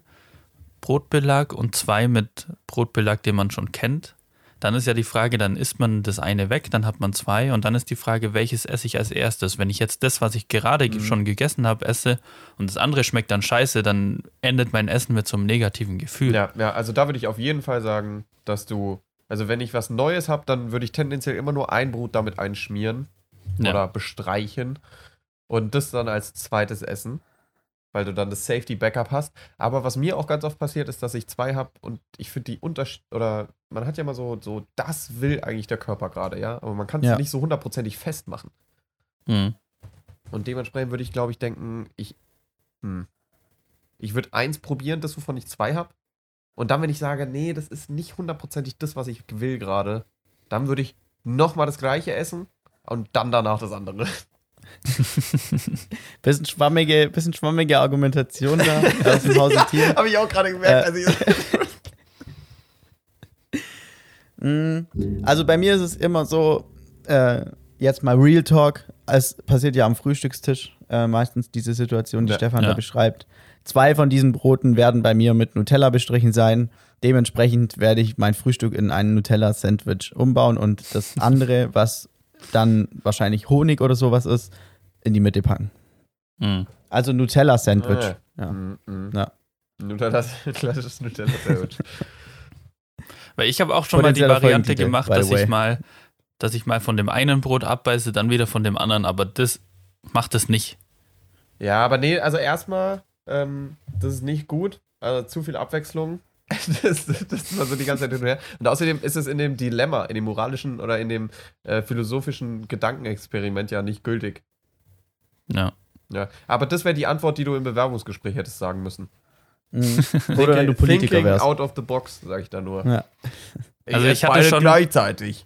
Brotbelag und zwei mit Brotbelag, den man schon kennt. Dann ist ja die Frage, dann isst man das eine weg, dann hat man zwei und dann ist die Frage, welches esse ich als erstes? Wenn ich jetzt das, was ich gerade ge- schon gegessen habe, esse und das andere schmeckt dann scheiße, dann endet mein Essen mit so einem negativen Gefühl.
Ja, ja, also da würde ich auf jeden Fall sagen, dass du, also wenn ich was Neues habe, dann würde ich tendenziell immer nur ein Brot damit einschmieren
Ja.
oder bestreichen und das dann als zweites essen, weil du dann das Safety Backup hast. Aber was mir auch ganz oft passiert, ist, dass ich zwei habe und ich finde die Unterschied oder man hat ja mal so, so, das will eigentlich der Körper gerade, ja, aber man kann es
Ja.
nicht so hundertprozentig festmachen.
Mhm.
Und dementsprechend würde ich, glaube ich, denken, ich, hm, ich würde eins probieren, das, wovon ich zwei habe. Und dann, wenn ich sage, nee, das ist nicht hundertprozentig das, was ich will gerade, dann würde ich nochmal das gleiche essen und dann danach das andere.
Bisschen schwammige, bisschen schwammige Argumentation da aus dem Hause Tier.
Habe ich auch gerade gemerkt.
Äh,
als ich,
Mm, Also bei mir ist es immer so, äh, jetzt mal Real Talk, es passiert ja am Frühstückstisch äh, meistens diese Situation, die
Ja.
Stefan
Ja.
da beschreibt. Zwei von diesen Broten werden bei mir mit Nutella bestrichen sein. Dementsprechend werde ich mein Frühstück in ein Nutella-Sandwich umbauen und das andere, was dann wahrscheinlich Honig oder sowas ist, in die Mitte packen.
Mhm.
Also Nutella-Sandwich.
Ah,
Ja.
mm, mm.
Ja.
Nutella, klassisches Nutella-Sandwich.
Weil ich habe auch schon mal die Variante gemacht, dass ich mal, dass ich mal von dem einen Brot abbeiße, dann wieder von dem anderen, aber das macht es nicht.
ja, aber nee, also erstmal, ähm, das ist nicht gut. Also zu viel Abwechslung. Das, das war so die ganze Zeit hin und her. Und außerdem ist es in dem Dilemma, in dem moralischen oder in dem äh, philosophischen Gedankenexperiment ja nicht gültig.
Ja.
Ja, aber das wäre die Antwort, die du im Bewerbungsgespräch hättest sagen müssen.
Mhm. Oder wenn du Politiker
Thinking
wärst.
out of the box, sag ich da nur.
Ja.
Also ich hatte schon-
gleichzeitig.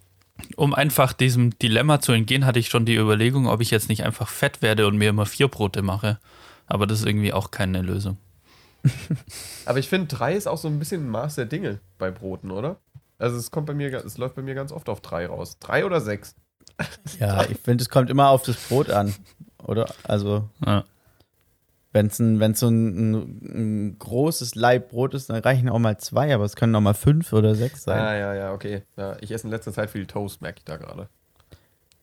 Um einfach diesem Dilemma zu entgehen, hatte ich schon die Überlegung, ob ich jetzt nicht einfach fett werde und mir immer vier Brote mache. Aber das ist irgendwie auch keine Lösung.
Aber ich finde, drei ist auch so ein bisschen ein Maß der Dinge bei Broten, oder? Also es kommt bei mir, es läuft bei mir ganz oft auf drei raus. Drei oder sechs?
Ja, ich finde, es kommt immer auf das Brot an, oder? Also,
Ja.
wenn es ein, wenn's so ein, ein, ein großes Laib Brot ist, dann reichen auch mal zwei, aber es können auch mal fünf oder sechs sein.
Ah, ja, ja, okay. Ja, ich esse in letzter Zeit viel Toast, merke ich da gerade.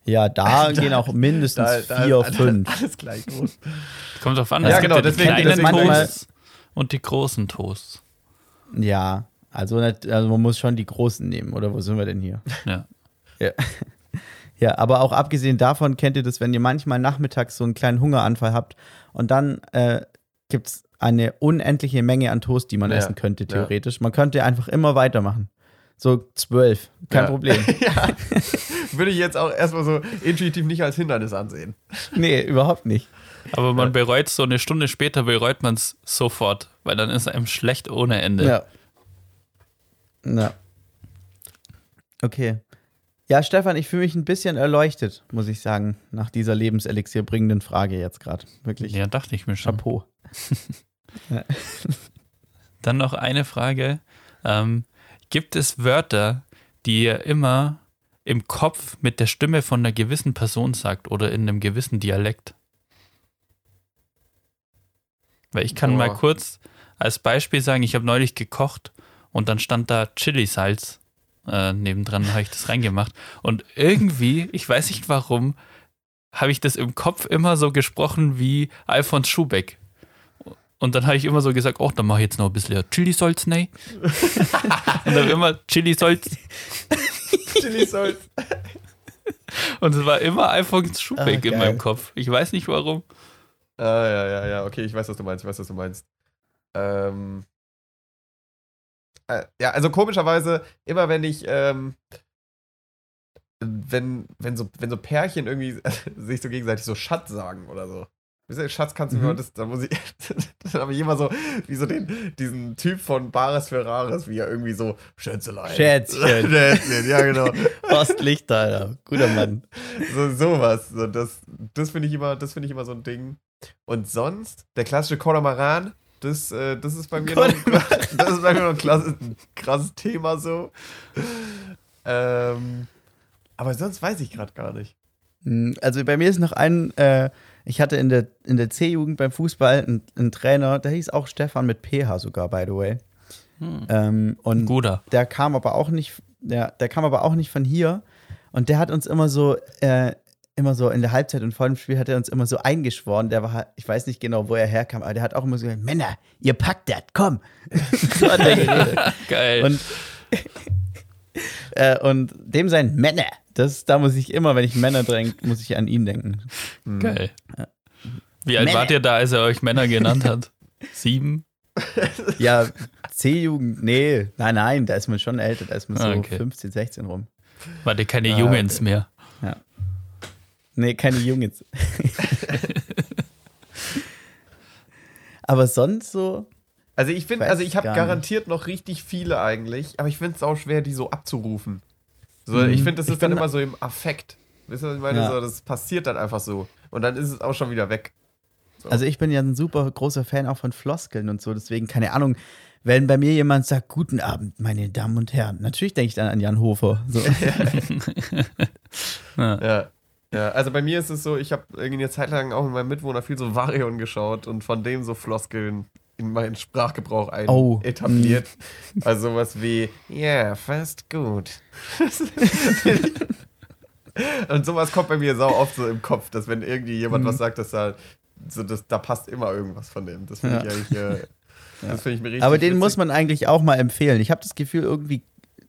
Ja, da gehen auch mindestens vier,
ist
fünf.
Alles gleich groß.
Kommt drauf an,
Ja,
es gibt
genau,
ja die
deswegen-
kleinen
deswegen manchmal-
Toasts und die großen Toasts.
Ja, also, nicht, also man muss schon die großen nehmen, oder wo sind wir denn hier?
Ja.
Ja. Ja, aber auch abgesehen davon kennt ihr das, wenn ihr manchmal nachmittags so einen kleinen Hungeranfall habt und dann äh, gibt es eine unendliche Menge an Toast, die man
Ja,
essen könnte, theoretisch. Man könnte einfach immer weitermachen. So zwölf, kein
Ja.
Problem.
ja. Würde ich jetzt auch erstmal so intuitiv nicht als Hindernis ansehen.
Nee, überhaupt nicht.
Aber man bereut so eine Stunde später, bereut man es sofort, weil dann ist einem schlecht ohne Ende.
Ja. Ja. Okay. Ja, Stefan, ich fühle mich ein bisschen erleuchtet, muss ich sagen, nach dieser Lebenselixier bringenden Frage jetzt gerade. Wirklich.
Ja, dachte ich mir schon.
Chapeau.
Dann noch eine Frage. Ähm, gibt es Wörter, die ihr immer im Kopf mit der Stimme von einer gewissen Person sagt oder in einem gewissen Dialekt? Weil ich kann mal
Boah.
kurz als Beispiel sagen, ich habe neulich gekocht und dann stand da Chili-Salz äh, nebendran, habe ich das reingemacht. Und irgendwie, ich weiß nicht warum, habe ich das im Kopf immer so gesprochen wie Alfons Schubeck. Und dann habe ich immer so gesagt, oh, dann mache ich jetzt noch ein bisschen Chili-Salz, ne? und dann immer Chili-Salz.
Chili Salz.
Und es war immer Alfons Schubeck
Ah,
in meinem Kopf. Ich weiß nicht warum.
Ah, ja, ja, ja, okay, ich weiß, was du meinst, ich weiß, was du meinst. Ähm, äh, ja, also komischerweise, immer wenn ich, ähm, wenn, wenn so, wenn so Pärchen irgendwie sich so gegenseitig so Schatz sagen oder so. Schatz, kannst du mir
Mhm.
mal das, da muss ich, dann habe ich immer so, wie so den, diesen Typ von Bares Ferraris, wie er irgendwie so, Schätzelein.
Schätzchen.
Schätzchen, ja, genau.
Horst Lichter, Alter. Guter Mann.
So, sowas. So, das das finde ich, immer- das finde ich immer so ein Ding. Und sonst, der klassische Kormoran, das, äh, das ist bei mir noch, das ist bei mir noch ein, klasse, ein krasses Thema so. Ähm, aber sonst weiß ich gerade gar nicht.
Hm, Also bei mir ist noch ein, äh, ich hatte in der, in der C-Jugend beim Fußball einen, einen Trainer, der hieß auch Stefan mit PH sogar, by the way.
Hm.
Ähm, und
Guter.
der kam aber auch nicht, der, der kam aber auch nicht von hier. Und der hat uns immer so, äh, immer so in der Halbzeit und vor dem Spiel hat er uns immer so eingeschworen. Der war, ich weiß nicht genau, wo er herkam, aber der hat auch immer so gesagt, Männer, ihr packt das, komm. so hat er geredet.
Geil.
Und, äh, und dem sein Männer, das, da muss ich immer, wenn ich Männer denke, muss ich an ihn denken.
Geil. Wie alt
Männer.
wart ihr da, als er euch Männer genannt hat? Sieben?
Ja, C-Jugend, nee, nein, nein, da ist man schon älter, da ist man so
Ah, okay.
15, 16 rum.
Wart ihr keine
Ah,
Jungens
okay.
mehr?
Nee, keine Jungs. Aber sonst so,
Also ich finde, also ich habe
gar
garantiert noch richtig viele eigentlich, aber ich finde es auch schwer, die so abzurufen. So,
Mhm.
ich finde, das
Ich
ist dann
bin-
immer so im Affekt. Wisst ihr, was ich meine?
Ja.
So, das passiert dann einfach so. Und dann ist es auch schon wieder weg.
also ich bin ja ein super großer Fan auch von Floskeln und so, deswegen, keine Ahnung, wenn bei mir jemand sagt, guten Abend, meine Damen und Herren, natürlich denke ich dann an Jan Hofer. So.
Ja. Ja, also bei mir ist es so, ich habe irgendwie eine Zeit lang auch mit meinem Mitwohner viel so Varion geschaut und von dem so Floskeln in meinen Sprachgebrauch ein
Oh,
etabliert. Also sowas wie, ja, fast gut. und sowas kommt bei mir sau oft so im Kopf, dass wenn irgendwie jemand
Mhm.
was sagt, dass da, so, das, da passt immer irgendwas von dem. Das finde ich
Ja.
eigentlich, äh, das finde ich mir richtig
Aber den
witzig.
muss man eigentlich auch mal empfehlen. Ich habe das Gefühl, irgendwie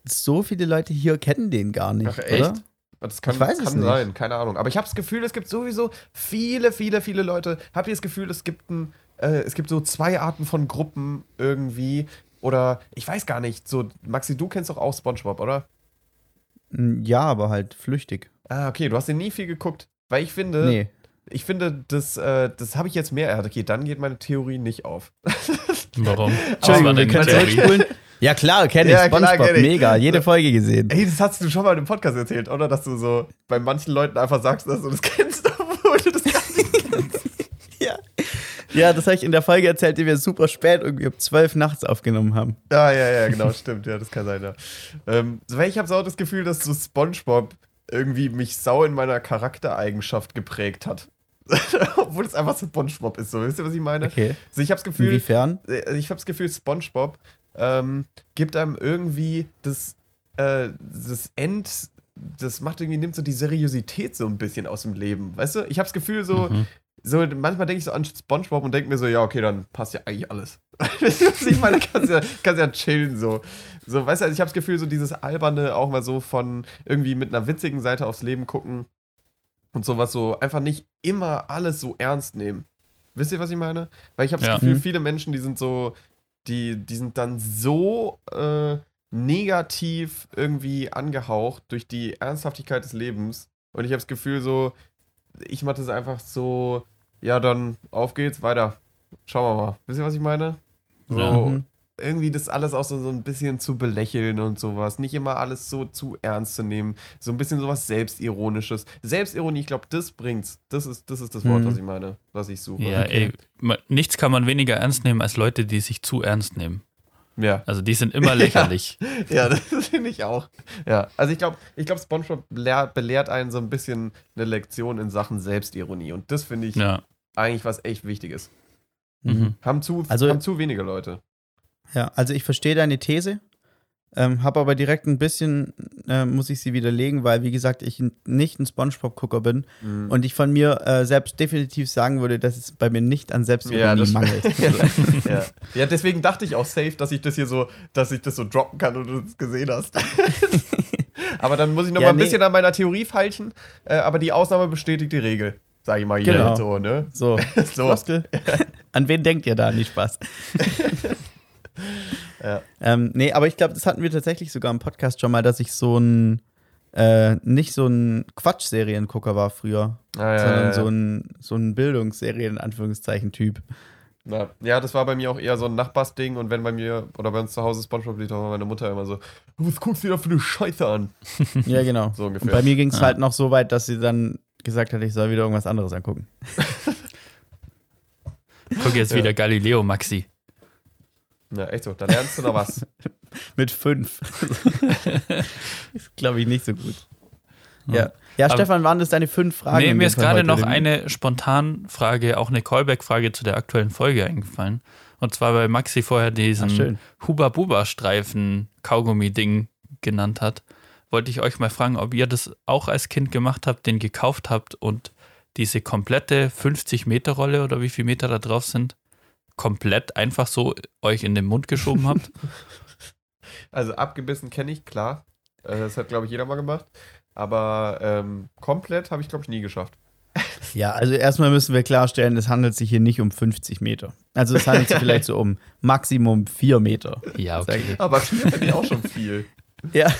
so viele Leute hier kennen den gar nicht,
Ach, echt?
oder?
Das kann,
Ich weiß es
kann
nicht.
sein, keine Ahnung. Aber ich habe das Gefühl, es gibt sowieso viele, viele, viele Leute. Habt ihr das Gefühl, es gibt, ein, äh, es gibt so zwei Arten von Gruppen irgendwie? Oder ich weiß gar nicht. So, Maxi, du kennst doch auch Spongebob, oder?
Mm, Ja, aber halt flüchtig.
Ah, okay, du hast den nie viel geguckt. Weil ich finde,
Nee.
ich finde, das, äh, das habe ich jetzt mehr. Okay, dann geht meine Theorie nicht auf.
Warum?
Entschuldigung,
war
wir können zurückspulen. Ja, klar, kenne ich.
Ja, klar,
SpongeBob,
kenn ich.
mega. Jede Folge gesehen.
Ey, das hast du schon mal im Podcast erzählt, oder? Dass du so bei manchen Leuten einfach sagst, dass du das kennst, obwohl du das gar nicht kennst.
Ja. Ja, das habe ich in der Folge erzählt, die wir super spät irgendwie um 12 nachts aufgenommen haben.
Ja, ja, ja, genau, stimmt. Ja, das kann sein, ja. Ähm, weil ich habe so das Gefühl, dass so SpongeBob irgendwie mich sau in meiner Charaktereigenschaft geprägt hat. Obwohl es einfach SpongeBob ist, so. Wisst ihr, was ich meine?
Okay.
Also ich habe das Gefühl,
Inwiefern?
äh, ich habe das Gefühl, SpongeBob ähm, gibt einem irgendwie das, äh, das End, das macht irgendwie, nimmt so die Seriosität so ein bisschen aus dem Leben. Weißt du? Ich habe das Gefühl, so,
Mhm.
so manchmal denke ich so an SpongeBob und denke mir so, ja, okay, dann passt ja eigentlich alles. Ich meine, kannst ja, kannst ja chillen so. So, weißt du, also ich habe das Gefühl, so dieses alberne auch mal so von irgendwie mit einer witzigen Seite aufs Leben gucken und sowas so einfach nicht immer alles so ernst nehmen. Wisst ihr, was ich meine? Weil ich habe das
Ja.
Gefühl,
Mhm.
viele Menschen, die sind so, die, die sind dann so äh, negativ irgendwie angehaucht durch die Ernsthaftigkeit des Lebens. Und ich habe das Gefühl, so, ich mache das einfach so, ja, dann auf geht's, weiter. Schauen wir mal. Wisst ihr, was ich meine? So,
Ja.
Mhm.
Irgendwie das alles auch so, so ein bisschen zu belächeln und sowas. Nicht immer alles so zu ernst zu nehmen. So ein bisschen sowas Selbstironisches. Selbstironie, ich glaube, das bringt's. Das ist, das ist das Wort,
Mhm.
was ich meine, was ich suche.
Ja, ey, ma- nichts kann man weniger ernst nehmen als Leute, die sich zu ernst nehmen.
Ja,
Also die sind immer lächerlich.
ja das finde ich auch. Ja, also ich glaube, ich glaube, SpongeBob lehr, belehrt einen so ein bisschen eine Lektion in Sachen Selbstironie. Und das finde ich
Ja.
eigentlich was echt Wichtiges.
Mhm.
Haben zu,
Also-
haben zu wenige Leute.
Ja, also ich verstehe deine These, ähm, habe aber direkt ein bisschen, äh, muss ich sie widerlegen, weil, wie gesagt, ich nicht ein Spongebob-Gucker bin
Mhm.
und ich von mir äh, selbst definitiv sagen würde, dass es bei mir nicht an Selbstironie
Ja,
mangelt.
ja. ja, deswegen dachte ich auch safe, dass ich das hier so, dass ich das so droppen kann und du es gesehen hast. aber dann muss ich noch
Ja,
mal ein
nee.
bisschen an meiner Theorie feilschen. Äh, aber die Ausnahme bestätigt die Regel. Sag ich mal hier
Genau.
so, ne?
So,
So.
An wen denkt ihr da? Nicht Spaß.
Ja.
Ähm, nee, aber ich glaube, das hatten wir tatsächlich sogar im Podcast schon mal, dass ich so ein, äh, nicht so ein Quatsch-Seriengucker war früher,
Ah, ja,
sondern
ja, ja.
so ein, so ein Bildungsserien, in Anführungszeichen, Typ.
Ja. ja, das war bei mir auch eher so ein Nachbarsding und wenn bei mir oder bei uns zu Hause Spongebob liegt, dann war meine Mutter immer so, was guckst du da für eine Scheiße an?
Ja, genau.
So
Und
ungefähr.
bei mir ging es
Ja.
halt noch so weit, dass sie dann gesagt hat, ich soll wieder irgendwas anderes angucken.
Guck jetzt
Ja.
wieder Galileo Maxi.
Ja, echt so, da lernst du noch was.
Mit fünf. ist, glaube ich, nicht so gut. Ja, ja
Aber-
Stefan, waren das deine fünf Fragen?
nee, mir ist gerade noch eine Spontanfrage, auch eine Callback-Frage zu der aktuellen Folge eingefallen. Und zwar, weil Maxi vorher diesen. Huba-Buba-Streifen-Kaugummi-Ding genannt hat. Wollte ich euch mal fragen, ob ihr das auch als Kind gemacht habt, den gekauft habt und diese komplette 50-Meter-Rolle oder wie viele Meter da drauf sind, komplett einfach so euch in den Mund geschoben habt?
Also abgebissen kenne ich, klar. Äh, Das hat, glaube ich, jeder mal gemacht. Aber ähm, komplett habe ich, glaube ich, nie geschafft.
Ja, also erstmal müssen wir klarstellen, es handelt sich hier nicht um 50 Meter. Also es handelt sich vielleicht so um Maximum 4 Meter.
ja, okay.
ich.
Aber vier finde ich auch schon viel.
Ja.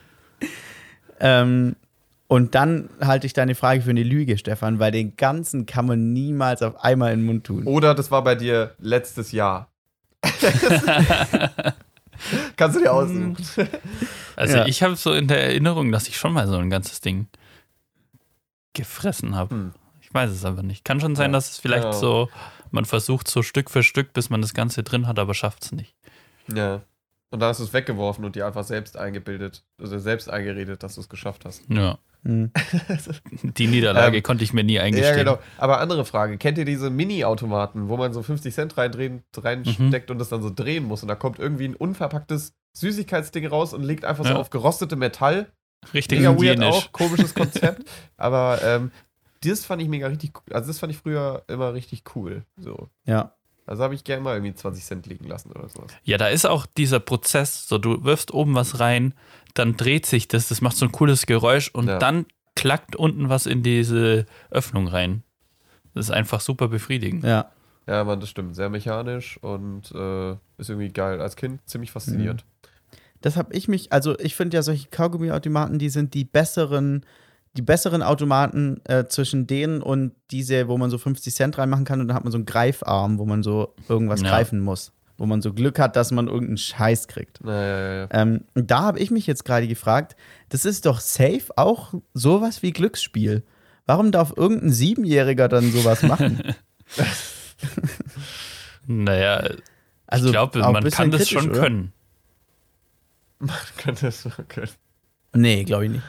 ähm, und dann halte ich deine Frage für eine Lüge, Stefan, weil den ganzen kann man niemals auf einmal in den Mund tun.
Oder das war bei dir letztes Jahr. Kannst du dir aussuchen.
Also
Ja.
ich habe so in der Erinnerung, dass ich schon mal so ein ganzes Ding gefressen habe.
Hm.
Ich weiß es aber nicht. Kann schon sein,
Ja.
dass es vielleicht
Ja.
so, man versucht so Stück für Stück, bis man das Ganze drin hat, aber schafft es nicht.
Ja. Und dann hast du es weggeworfen und dir einfach selbst eingebildet, also selbst eingeredet, dass du es geschafft hast.
Ja.
Hm.
Die Niederlage
Ähm,
konnte ich mir nie eingestehen.
Ja, genau. Aber andere Frage. Kennt ihr diese Mini-Automaten, wo man so 50 Cent reindrehen, reinsteckt und das dann so drehen muss? Und da kommt irgendwie ein unverpacktes Süßigkeitsding raus und liegt einfach so
Ja.
auf gerostete Metall.
Richtig
Mega weird auch, komisches Konzept. aber ähm, das fand ich mega richtig cool. Also das fand ich früher immer richtig cool. So.
Ja.
Also habe ich gerne mal irgendwie 20 Cent liegen lassen oder sowas.
Ja, da ist auch dieser Prozess, so du wirfst oben was rein, dann dreht sich das, das macht so ein cooles Geräusch und
Ja.
dann klackt unten was in diese Öffnung rein. Das ist einfach super befriedigend.
Ja.
Ja, Mann, das stimmt. Sehr mechanisch und äh, ist irgendwie geil. Als Kind ziemlich faszinierend.
Das habe ich mich, also ich finde ja solche Kaugummiautomaten, die sind die besseren, die besseren Automaten äh, zwischen denen und diese, wo man so 50 Cent reinmachen kann und dann hat man so einen Greifarm, wo man so irgendwas
Ja.
greifen muss. Wo man so Glück hat, dass man irgendeinen Scheiß kriegt.
Ja, ja, ja.
Ähm, und da habe ich mich jetzt gerade gefragt, das ist doch safe auch sowas wie Glücksspiel. Warum darf irgendein Siebenjähriger dann sowas machen?
Naja,
Also
ich glaube, man
bisschen
kann das
kritisch,
schon
oder?
können.
Man könnte es so können.
Nee, glaube ich nicht.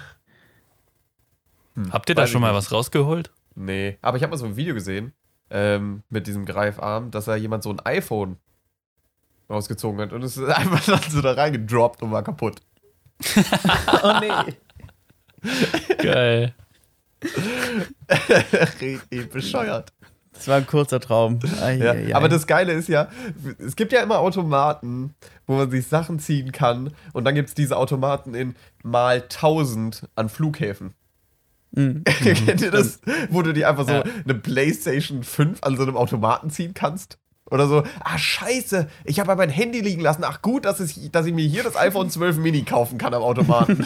Hm,
Habt ihr da schon mal
nicht.
was rausgeholt?
Nee. Aber ich habe mal so ein Video gesehen ähm, mit diesem Greifarm, dass da jemand so ein iPhone rausgezogen hat und es ist einfach dann so da reingedroppt und war kaputt.
Oh nee.
Geil.
Richtig bescheuert.
Das war ein kurzer Traum. Ai,
Ja,
ai, ai.
aber das Geile ist ja, es gibt ja immer Automaten, wo man sich Sachen ziehen kann. Und dann gibt es diese Automaten in mal 1000 an Flughäfen.
Mhm.
Kennt ihr das? Wo du dir einfach so
Ja.
eine PlayStation 5 an so einem Automaten ziehen kannst? Oder so, ah, scheiße, ich habe ja mein Handy liegen lassen. Ach gut, dass, es, dass ich mir hier das iPhone 12 Mini kaufen kann am Automaten.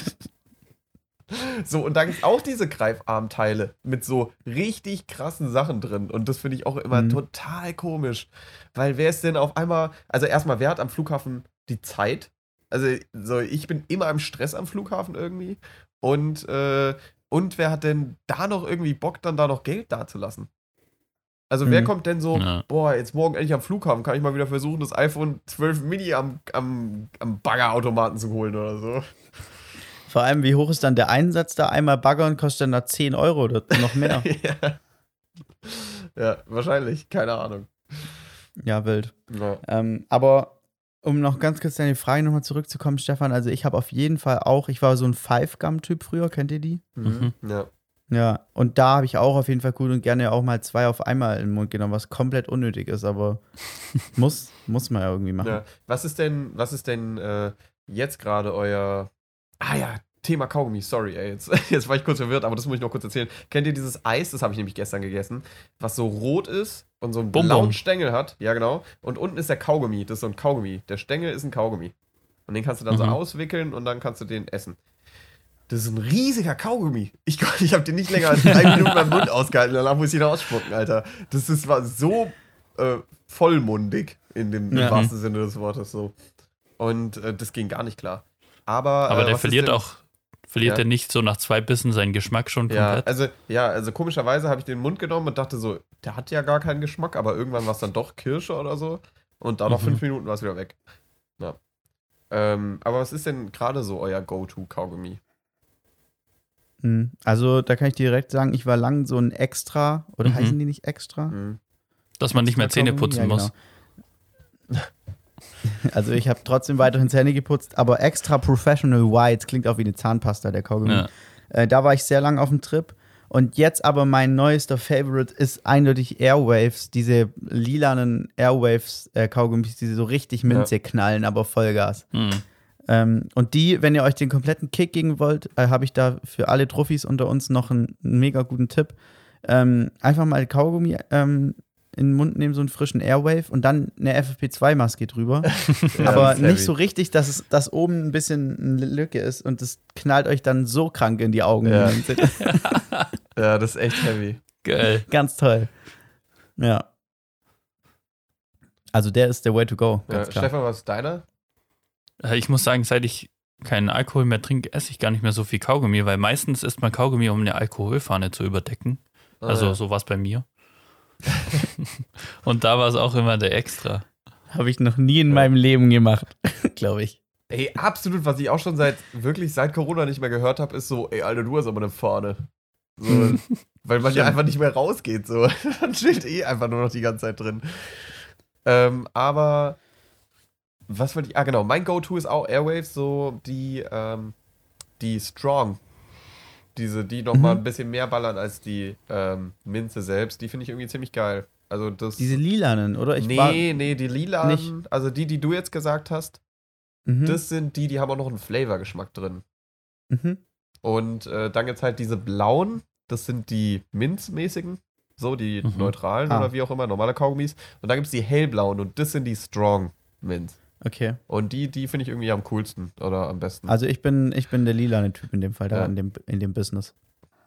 So, und da gibt es auch diese Greifarmteile mit so richtig krassen Sachen drin. Und das finde ich auch immer
Mhm.
total komisch. Weil wer ist denn auf einmal, also erstmal, wer hat am Flughafen die Zeit? Also, so, ich bin immer im Stress am Flughafen irgendwie. Und, äh, und wer hat denn da noch irgendwie Bock, dann da noch Geld dazulassen? Also, wer
Mhm.
kommt denn so,
Ja.
boah, jetzt morgen endlich am Flughafen, kann ich mal wieder versuchen, das iPhone 12 Mini am, am, am Baggerautomaten zu holen oder so?
Vor allem, wie hoch ist dann der Einsatz da? Einmal baggern kostet dann da 10 Euro oder noch mehr.
ja. ja, wahrscheinlich, keine Ahnung.
ja, wild.
Ja.
Ähm, aber um noch ganz kurz deine Frage nochmal zurückzukommen, Stefan, also ich habe auf jeden Fall auch, ich war so ein Five-Gum-Typ früher, kennt ihr die?
Mhm. ja.
Ja, und da habe ich auch auf jeden Fall gut und gerne auch mal zwei auf einmal in den Mund genommen, was komplett unnötig ist, aber muss, muss man ja irgendwie machen.
ja. Was ist denn, was ist denn äh, jetzt gerade euer. Ah ja, Thema Kaugummi, sorry, ey. Jetzt, jetzt war ich kurz verwirrt, aber das muss ich noch kurz erzählen. Kennt ihr dieses Eis, das habe ich nämlich gestern gegessen, was so rot ist und so einen
Bonbon.
blauen Stängel hat? Ja, genau. Und unten ist der Kaugummi, das ist so ein Kaugummi. Der Stängel ist ein Kaugummi. Und den kannst du dann so
Mhm.
auswickeln und dann kannst du den essen. Das ist ein riesiger Kaugummi. Ich, ich habe den nicht länger als drei Minuten beim Mund ausgehalten. Danach muss ich ihn ausspucken, Alter. Das ist, war so äh, vollmundig in dem im
Ja.
wahrsten Sinne des Wortes so. Und äh, das ging gar nicht klar. Aber,
Aber
äh,
der
was ist
verliert auch, verliert
Ja.
er nicht so nach zwei Bissen seinen Geschmack schon
Ja,
komplett?
also, ja, also komischerweise habe ich den Mund genommen und dachte so, der hat ja gar keinen Geschmack, aber irgendwann war es dann doch Kirsche oder so. Und da nach
Mhm.
fünf Minuten war es wieder weg. Ja. Ähm, aber was ist denn gerade so euer Go-To-Kaugummi?
Mhm. Also da kann ich direkt sagen, ich war lang so ein Extra, oder
Mhm.
heißen die nicht Extra?
Hm.
Dass man nicht mehr Zähne putzen
Ja,
muss.
genau. Also ich habe trotzdem weiterhin Zähne geputzt, aber Extra Professional White klingt auch wie eine Zahnpasta, der Kaugummi.
Ja.
Äh, da war ich sehr lang auf dem Trip. Und jetzt aber mein neuester Favorite ist eindeutig Airwaves, diese lilanen Airwaves-Kaugummis, die so richtig Minze knallen, aber Vollgas.
Hm.
Ähm, und die, wenn ihr euch den kompletten Kick geben wollt, äh, habe ich da für alle Truffis unter uns noch einen, einen mega guten Tipp. Ähm, einfach mal Kaugummi ähm, in den Mund nehmen, so einen frischen Airwave und dann eine FFP2-Maske drüber.
Ja,
Aber nicht
heavy.
so richtig, dass, es, dass oben ein bisschen eine Lücke ist und das knallt euch dann so krank in die Augen.
Ja. Ja, das ist echt heavy.
Geil.
Ganz toll. Ja. Also der ist der Way to go,
Ja. Stefan, was ist deiner?
Äh, Ich muss sagen, seit ich keinen Alkohol mehr trinke, esse ich gar nicht mehr so viel Kaugummi, weil meistens isst man Kaugummi, um eine Alkoholfahne zu überdecken.
Ah,
Also
ja.
so war es bei mir. Und da war es auch immer der Extra.
Habe ich noch nie in
Ja.
meinem Leben gemacht, glaube ich.
Ey, absolut, was ich auch schon seit, wirklich seit Corona nicht mehr gehört habe, ist so, ey, Alter, du hast aber eine Fahne. So, weil man ja einfach nicht mehr rausgeht, so. Dann steht eh einfach nur noch die ganze Zeit drin. Ähm, aber, was wollte ich, ah, genau, mein Go-To ist auch Airwaves, so die, ähm, die Strong. Diese, die nochmal
Mhm.
ein bisschen mehr ballern als die ähm, Minze selbst. Die finde ich irgendwie ziemlich geil. Also das.
Diese lilanen, oder? Ich
nee, nee, die lila,
nicht-
also die, die du jetzt gesagt hast,
Mhm,
das sind die, die haben auch noch einen Flavorgeschmack drin.
mhm.
Und äh, dann gibt es halt diese blauen, das sind die Minzmäßigen, so die
Mhm.
neutralen
Ah.
oder wie auch immer, normale Kaugummis. Und dann gibt es die hellblauen und das sind die Strong Minz.
Okay.
Und die, die finde ich irgendwie am coolsten oder am besten.
Also ich bin, ich bin der lilane Typ in dem Fall, da
Ja.
in, dem, in dem Business.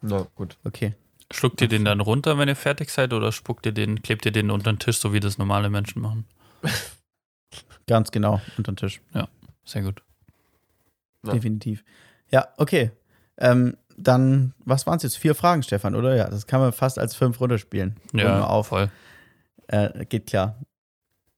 Na gut.
Okay.
Schluckt ihr den dann runter, wenn ihr fertig seid, oder spuckt ihr den, klebt ihr den unter den Tisch, so wie das normale Menschen machen?
Ganz genau, unter den Tisch.
Sehr gut.
Ja.
Definitiv. Ja, okay. Ähm, dann, was waren es jetzt? Vier Fragen, Stefan, oder? Ja, das kann man fast als fünf runterspielen.
Ja,
Runde auf.
voll.
Äh, geht klar.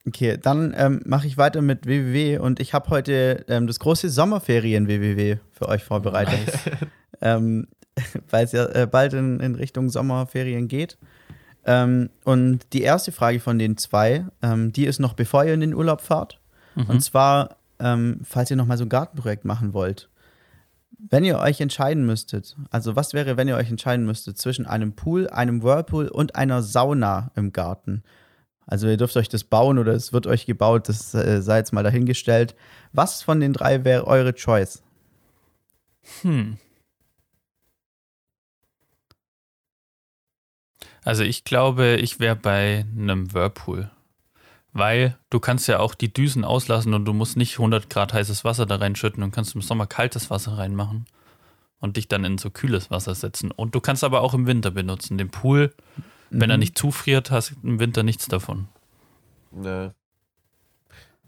Okay, dann ähm, mache ich weiter mit WWW und ich habe heute ähm, das große Sommerferien-WWW für euch vorbereitet. ähm, weil es ja äh, bald in, in Richtung Sommerferien geht. Ähm, und die erste Frage von den zwei, ähm, die ist noch bevor ihr in den Urlaub fahrt.
Mhm.
Und zwar, ähm, falls ihr nochmal so ein Gartenprojekt machen wollt. Wenn ihr euch entscheiden müsstet, also was wäre, wenn ihr euch entscheiden müsstet zwischen einem Pool, einem Whirlpool und einer Sauna im Garten? Also ihr dürft euch das bauen oder es wird euch gebaut, das äh, sei jetzt mal dahingestellt. Was von den drei wäre eure Choice?
Hm. Also ich glaube, ich wäre bei einem Whirlpool. Weil du kannst ja auch die Düsen auslassen und du musst nicht 100 Grad heißes Wasser da reinschütten und kannst im Sommer kaltes Wasser reinmachen. und dich dann in so kühles Wasser setzen. Und du kannst aber auch im Winter benutzen. Den Pool, wenn er
Mhm.
nicht zufriert, hast du im Winter nichts davon.
Ne.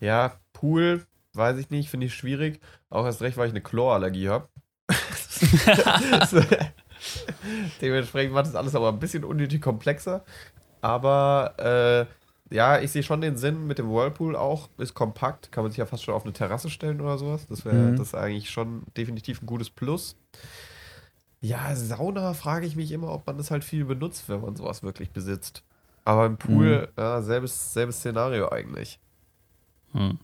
Ja, Pool, weiß ich nicht, finde ich schwierig. Auch erst recht, weil ich eine Chlorallergie habe. Dementsprechend macht das alles aber ein bisschen unnötig komplexer. Aber äh, ja, ich sehe schon den Sinn mit dem Whirlpool auch. Ist kompakt, kann man sich ja fast schon auf eine Terrasse stellen oder sowas. Das wäre
Mhm.
das eigentlich schon definitiv ein gutes Plus. Ja, Sauna frage ich mich immer, ob man das halt viel benutzt, wenn man sowas wirklich besitzt. Aber im Pool, ja, selbes, selbes Szenario eigentlich.
Hm.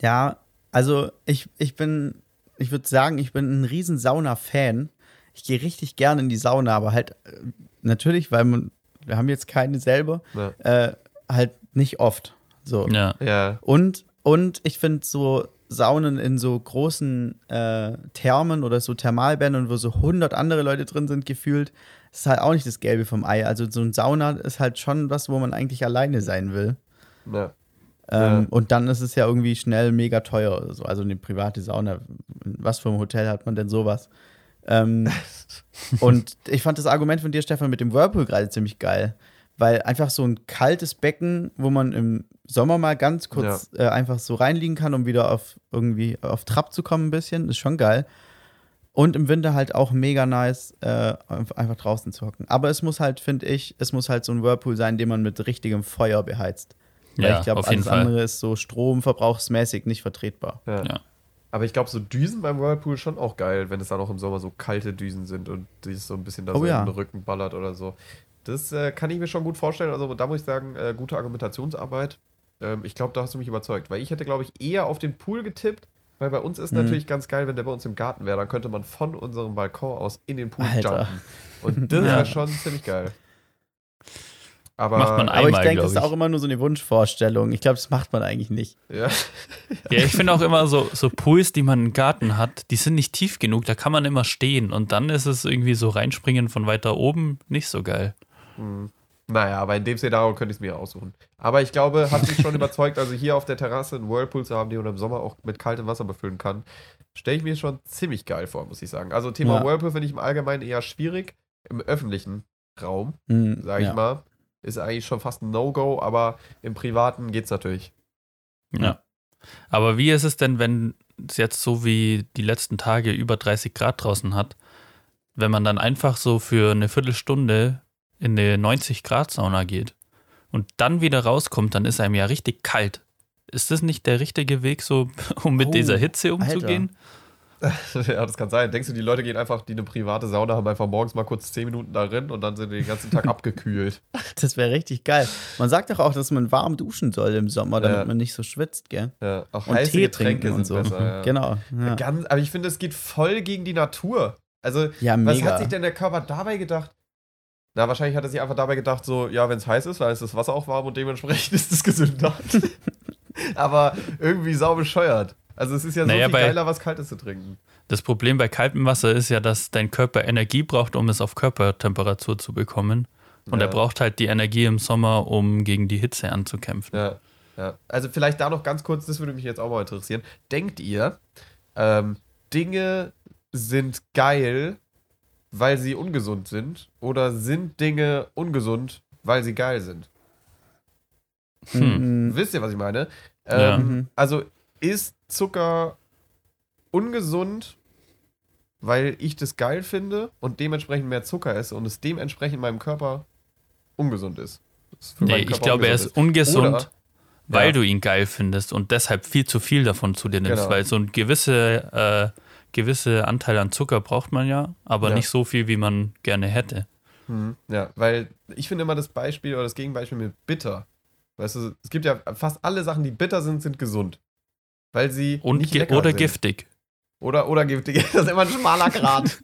Ja, also ich, ich bin, ich würde sagen, ich bin ein riesen Sauna-Fan. Ich gehe richtig gerne in die Sauna, aber halt äh, natürlich, weil man, wir haben jetzt keine selber,
Ja.
äh, halt nicht oft. So.
Ja.
Ja,
Und, und ich finde so Saunen in so großen äh, Thermen oder so Thermalbädern, wo so 100 andere Leute drin sind, gefühlt, ist halt auch nicht das Gelbe vom Ei. Also so ein Sauna ist halt schon was, wo man eigentlich alleine sein will.
ja.
Ähm,
Ja.
Und dann ist es ja irgendwie schnell mega teuer oder so. Also eine private Sauna. In Was für ein Hotel hat man denn sowas? Ähm, und ich fand das Argument von dir, Stefan, mit dem Whirlpool gerade ziemlich geil. Weil einfach so ein kaltes Becken, wo man im Sommer mal ganz kurz äh, einfach so reinliegen kann, um wieder auf irgendwie auf Trab zu kommen, ein bisschen, ist schon geil. Und im Winter halt auch mega nice, äh, einfach draußen zu hocken. Aber es muss halt, finde ich, es muss halt so ein Whirlpool sein, den man mit richtigem Feuer beheizt. Weil
Ja,
ich glaube, alles
Fall.
andere ist so stromverbrauchsmäßig nicht vertretbar.
ja.
Ja.
Aber ich glaube, so Düsen beim Whirlpool schon auch geil, wenn es dann auch im Sommer so kalte Düsen sind und die so ein bisschen da
Oh
so
ja.
in den Rücken ballert oder so. Das äh, kann ich mir schon gut vorstellen. Also da muss ich sagen, äh, gute Argumentationsarbeit. Ähm, ich glaube, da hast du mich überzeugt. Weil ich hätte, glaube ich, eher auf den Pool getippt, weil bei uns ist
Mhm.
natürlich ganz geil, wenn der bei uns im Garten wäre. Dann könnte man von unserem Balkon aus in den Pool
Alter.
jumpen. Und das
Ja.
wäre schon ziemlich geil. Aber,
Macht man
Aber ich
Einmal,
denke, das ist auch immer nur so eine Wunschvorstellung. Ich glaube, das macht man eigentlich nicht.
Ja.
Ja, ich finde auch immer so, so Pools, die man im Garten hat, die sind nicht tief genug, da kann man immer stehen und dann ist es irgendwie so reinspringen von weiter oben nicht so geil.
Hm. Naja, aber in dem Szenario könnte ich es mir aussuchen. Aber ich glaube, hat mich schon überzeugt, also hier auf der Terrasse einen Whirlpool zu haben, den man im Sommer auch mit kaltem Wasser befüllen kann, stelle ich mir schon ziemlich geil vor, muss ich sagen. Also Thema
Ja.
Whirlpool finde ich im Allgemeinen eher schwierig. Im öffentlichen Raum,
Hm,
sage ich
ja.
mal, ist eigentlich schon fast ein No-Go, aber im Privaten geht's natürlich.
Ja. Aber wie ist es denn, wenn es jetzt so wie die letzten Tage über 30 Grad draußen hat, wenn man dann einfach so für eine Viertelstunde in eine 90 Grad Sauna geht und dann wieder rauskommt, dann ist einem ja richtig kalt. Ist das nicht der richtige Weg, so um mit
Oh,
dieser Hitze umzugehen?
ja, das kann sein. Denkst du, die Leute gehen einfach, die eine private Sauna haben, einfach morgens mal kurz 10 Minuten darin und dann sind die den ganzen Tag abgekühlt?
Das wäre richtig geil. Man sagt doch auch, dass man warm duschen soll im Sommer, damit
Ja.
man nicht so schwitzt, gell?
Ja, auch
Und
heiße
Tee
Getränke
trinken und
sind
so.
besser. Ja.
Genau. Ja,
Ganz, aber ich finde, es geht voll gegen die Natur. Also,
ja
was hat sich denn der Körper dabei gedacht? Na, wahrscheinlich hat er sich einfach dabei gedacht, so, ja, wenn es heiß ist, dann ist das Wasser auch warm und dementsprechend ist es gesünder. aber irgendwie sau bescheuert. Also, es ist ja so
Naja,
viel geiler, was Kaltes zu trinken.
Das Problem bei kaltem Wasser ist ja, dass dein Körper Energie braucht, um es auf Körpertemperatur zu bekommen. Und
Ja.
er braucht halt die Energie im Sommer, um gegen die Hitze anzukämpfen.
Ja, ja. Also, vielleicht da noch ganz kurz, das würde mich jetzt auch mal interessieren. Denkt ihr, ähm, Dinge sind geil, weil sie ungesund sind? Oder sind Dinge ungesund, weil sie geil sind?
Mhm.
Wisst ihr, was ich meine?
Ja.
Ähm,
Mhm.
Also ist Zucker ungesund, weil ich das geil finde und dementsprechend mehr Zucker esse und es dementsprechend in meinem Körper ungesund ist?
Nee, ich glaube, er ist
ungesund
ungesund,
Oder-
weil
Ja.
du ihn geil findest und deshalb viel zu viel davon zu dir nimmst,
Genau.
weil so ein gewisse, äh, gewisse Anteil an Zucker braucht man ja, aber
Ja.
nicht so viel, wie man gerne hätte.
Mhm. Ja, weil ich finde immer das Beispiel oder das Gegenbeispiel mit bitter. Weißt du, es gibt ja fast alle Sachen, die bitter sind, sind gesund. Weil sie
Und
nicht
ge
lecker
oder
sind.
giftig.
Oder, oder giftig. Das ist immer ein schmaler Grad.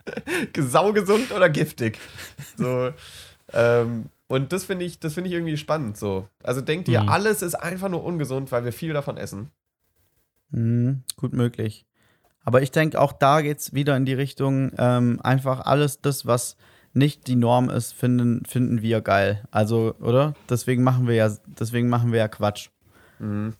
Saugesund oder giftig. So. Ähm, und das finde ich, das finde ich irgendwie spannend so. Also denkt ihr,
Mhm.
alles ist einfach nur ungesund, weil wir viel davon essen?
Mhm, gut möglich. Aber ich denke, auch da geht es wieder in die Richtung, ähm, einfach alles das, was nicht die Norm ist, finden, finden wir geil. Also, oder? Deswegen machen wir ja, deswegen machen wir ja Quatsch.
Mhm.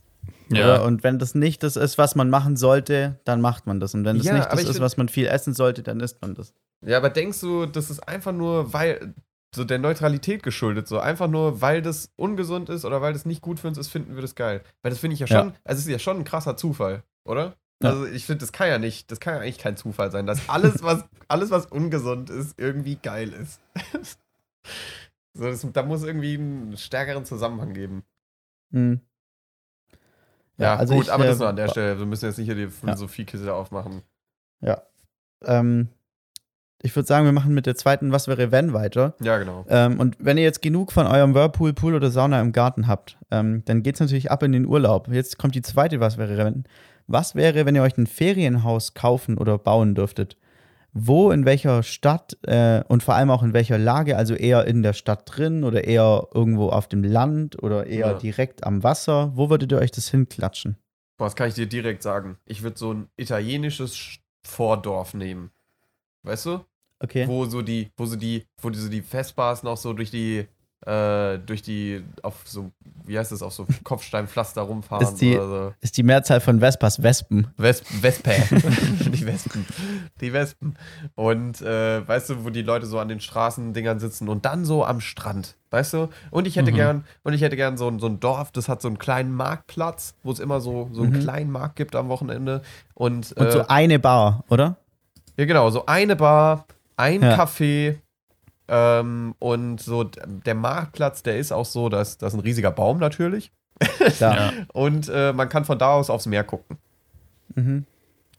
Ja.
Und wenn das nicht das ist, was man machen sollte, dann macht man das. Und wenn das
Ja,
nicht das ist, was man viel essen sollte, dann isst man das.
Ja, aber denkst du, das ist einfach nur, weil so der Neutralität geschuldet, so einfach nur, weil das ungesund ist oder weil das nicht gut für uns ist, finden wir das geil. Weil das finde ich ja
Ja.
schon, also es ist ja schon ein krasser Zufall, oder?
Ja.
Also ich finde, das kann ja nicht, das kann ja eigentlich kein Zufall sein, dass alles, was, alles, was ungesund ist, irgendwie geil ist. so, das, da muss irgendwie einen stärkeren Zusammenhang geben.
Hm.
Ja,
also
gut,
ich,
aber
äh,
das nur an der Stelle. Wir müssen jetzt nicht hier die
Ja.
Philosophiekiste aufmachen.
Ja. Ähm, ich würde sagen, wir machen mit der zweiten Was wäre wenn weiter.
Ja, genau.
Ähm, und wenn ihr jetzt genug von eurem Whirlpool, Pool oder Sauna im Garten habt, ähm, dann geht es natürlich ab in den Urlaub. Jetzt kommt die zweite Was wäre wenn. Was wäre, wenn ihr euch ein Ferienhaus kaufen oder bauen dürftet? Wo, in welcher Stadt äh, und vor allem auch in welcher Lage, also eher in der Stadt drin oder eher irgendwo auf dem Land oder eher
Ja.
direkt am Wasser, wo würdet ihr euch das hinklatschen?
Boah, das kann ich dir direkt sagen. Ich würde so ein italienisches Sch- Vordorf nehmen. Weißt du?
Okay.
Wo so die, wo so die, wo so die Vespas noch so durch die, äh, durch die, auf so, wie heißt das, auf so Kopfsteinpflaster rumfahren
Ist die-
oder so.
Ist die Mehrzahl von Vespas Wespen?
Wesp, Wespe. die Wespen. Die Wespen. Und äh, weißt du, wo die Leute so an den Straßendingern sitzen und dann so am Strand. Weißt du? Und ich hätte
Mhm.
gern, und ich hätte gern so, ein- so ein Dorf, das hat so einen kleinen Marktplatz, wo es immer so, so einen
Mhm.
kleinen Markt gibt am Wochenende. Und,
Und
äh,
so eine Bar, oder?
ja, genau, so eine Bar, ein
Ja.
Café. Ähm, und so der Marktplatz, der ist auch so, dass das ist ein riesiger Baum natürlich.
Ja.
Und äh, man kann von da aus aufs Meer gucken.
Mhm.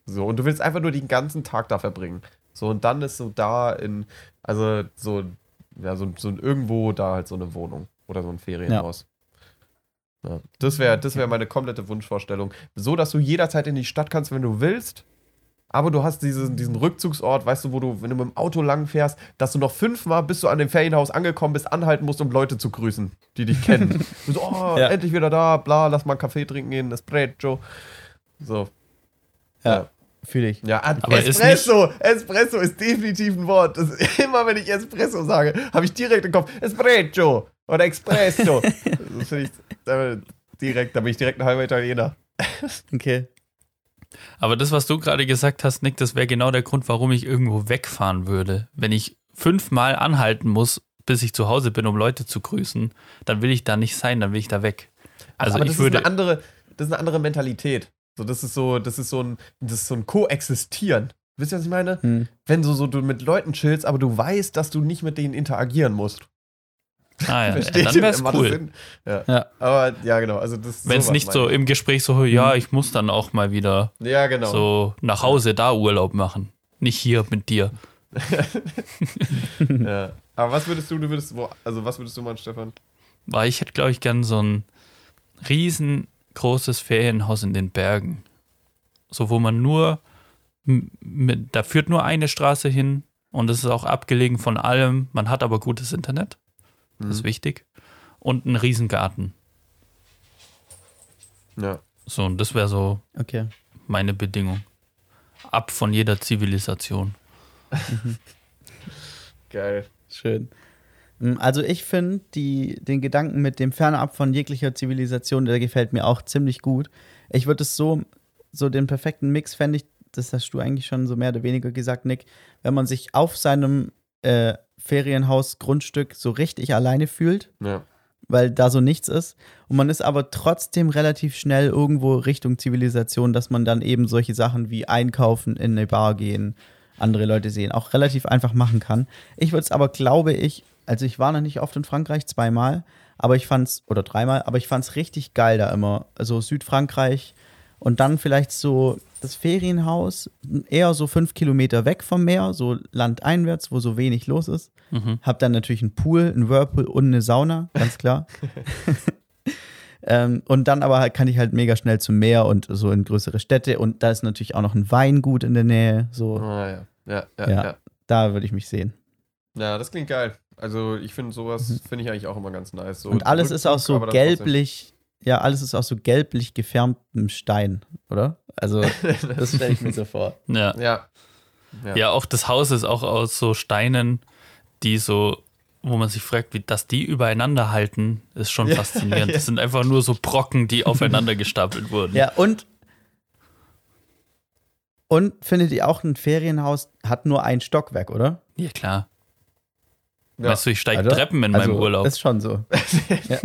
So, und du willst einfach nur den ganzen Tag da verbringen. So, und dann ist so da in, also so, ja, so, so irgendwo da halt so eine Wohnung oder so ein Ferienhaus. Ja. Das wäre das wär meine komplette Wunschvorstellung. So, dass du jederzeit in die Stadt kannst, wenn du willst. Aber du hast diesen, diesen Rückzugsort, weißt du, wo du, wenn du mit dem Auto lang fährst, dass du noch fünfmal, bis du an dem Ferienhaus angekommen bist, anhalten musst, um Leute zu grüßen, die dich kennen. so, oh,
Ja.
endlich wieder da, bla, lass mal einen Kaffee trinken gehen, Espresso. So.
Ja, fühle ich.
Ja,
Aber ist
Espresso. Espresso ist definitiv ein Wort. Ist, immer wenn ich Espresso sage, habe ich direkt im Kopf Espresso oder Espresso. das finde ich direkt, da bin ich direkt ein halber Italiener.
Okay.
Aber das, was du gerade gesagt hast, Nick, das wäre genau der Grund, warum ich irgendwo wegfahren würde. Wenn ich fünfmal anhalten muss, bis ich zu Hause bin, um Leute zu grüßen, dann will ich da nicht sein, dann will ich da weg. Also
Aber
ich
das
würde.
ist eine andere, das ist eine andere Mentalität. So, das ist so, das ist so ein, das ist so ein Koexistieren. Wisst ihr, was ich meine?
Hm.
Wenn so, so du mit Leuten chillst, aber du weißt, dass du nicht mit denen interagieren musst.
Ah, ja,
Versteht
dann wäre es cool.
Ja.
Ja.
Aber ja, genau. Also
Wenn es nicht so im Gespräch so, ja, ich muss dann auch mal wieder.
Ja, genau.
so nach Hause da Urlaub machen. Nicht hier mit dir.
Ja. Aber was würdest du, du würdest, wo, also was würdest du machen, Stefan?
Weil ich hätte, glaube ich, gern so ein riesengroßes Ferienhaus in den Bergen. So, wo man nur, mit, da führt nur eine Straße hin und es ist auch abgelegen von allem. Man hat aber gutes Internet, das ist
Mhm.
wichtig. Und einen Riesengarten.
Ja.
So, und das wäre so
Okay.
meine Bedingung. Ab von jeder Zivilisation.
Geil.
Schön. Mm, Also ich finde den Gedanken mit dem Fernab von jeglicher Zivilisation, der gefällt mir auch ziemlich gut. Ich würde es so, so den perfekten Mix fände ich, das hast du eigentlich schon so mehr oder weniger gesagt, Nick, wenn man sich auf seinem äh, Ferienhaus-Grundstück so richtig alleine fühlt,
Ja.
weil da so nichts ist. Und man ist aber trotzdem relativ schnell irgendwo Richtung Zivilisation, dass man dann eben solche Sachen wie einkaufen, in eine Bar gehen, andere Leute sehen, auch relativ einfach machen kann. Ich würde es aber, glaube ich, also ich war noch nicht oft in Frankreich, zweimal, aber ich fand's, oder dreimal, aber ich fand's richtig geil da immer. Also Südfrankreich und dann vielleicht so das Ferienhaus, eher so fünf Kilometer weg vom Meer, so landeinwärts, wo so wenig los ist.
Mhm.
Hab dann natürlich einen Pool, einen Whirlpool und eine Sauna, ganz klar. ähm, und dann aber halt kann ich halt mega schnell zum Meer und so in größere Städte. Und da ist natürlich auch noch ein Weingut in der Nähe. So,
Ah, ja. Ja, ja,
Ja.
ja.
da würde ich mich sehen.
Ja, das klingt geil. Also ich finde sowas, finde ich eigentlich auch immer ganz nice. So
Mhm. und alles ist auch so gelblich, ja, alles ist auch so gelblich gefärbtem Stein, oder? Also, das stelle ich mir so vor.
Ja.
Ja.
ja, auch das Haus ist auch aus so Steinen, die so wo man sich fragt, wie dass die übereinander halten, ist schon
Ja,
faszinierend.
ja.
Das sind einfach nur so Brocken, die aufeinander gestapelt wurden.
Ja, und. Und findet ihr auch, ein Ferienhaus hat nur ein Stockwerk, oder?
Ja, klar.
Ja.
Weißt du, ich steige
Also-
Treppen in
also,
meinem Urlaub.
Ist schon so. ja.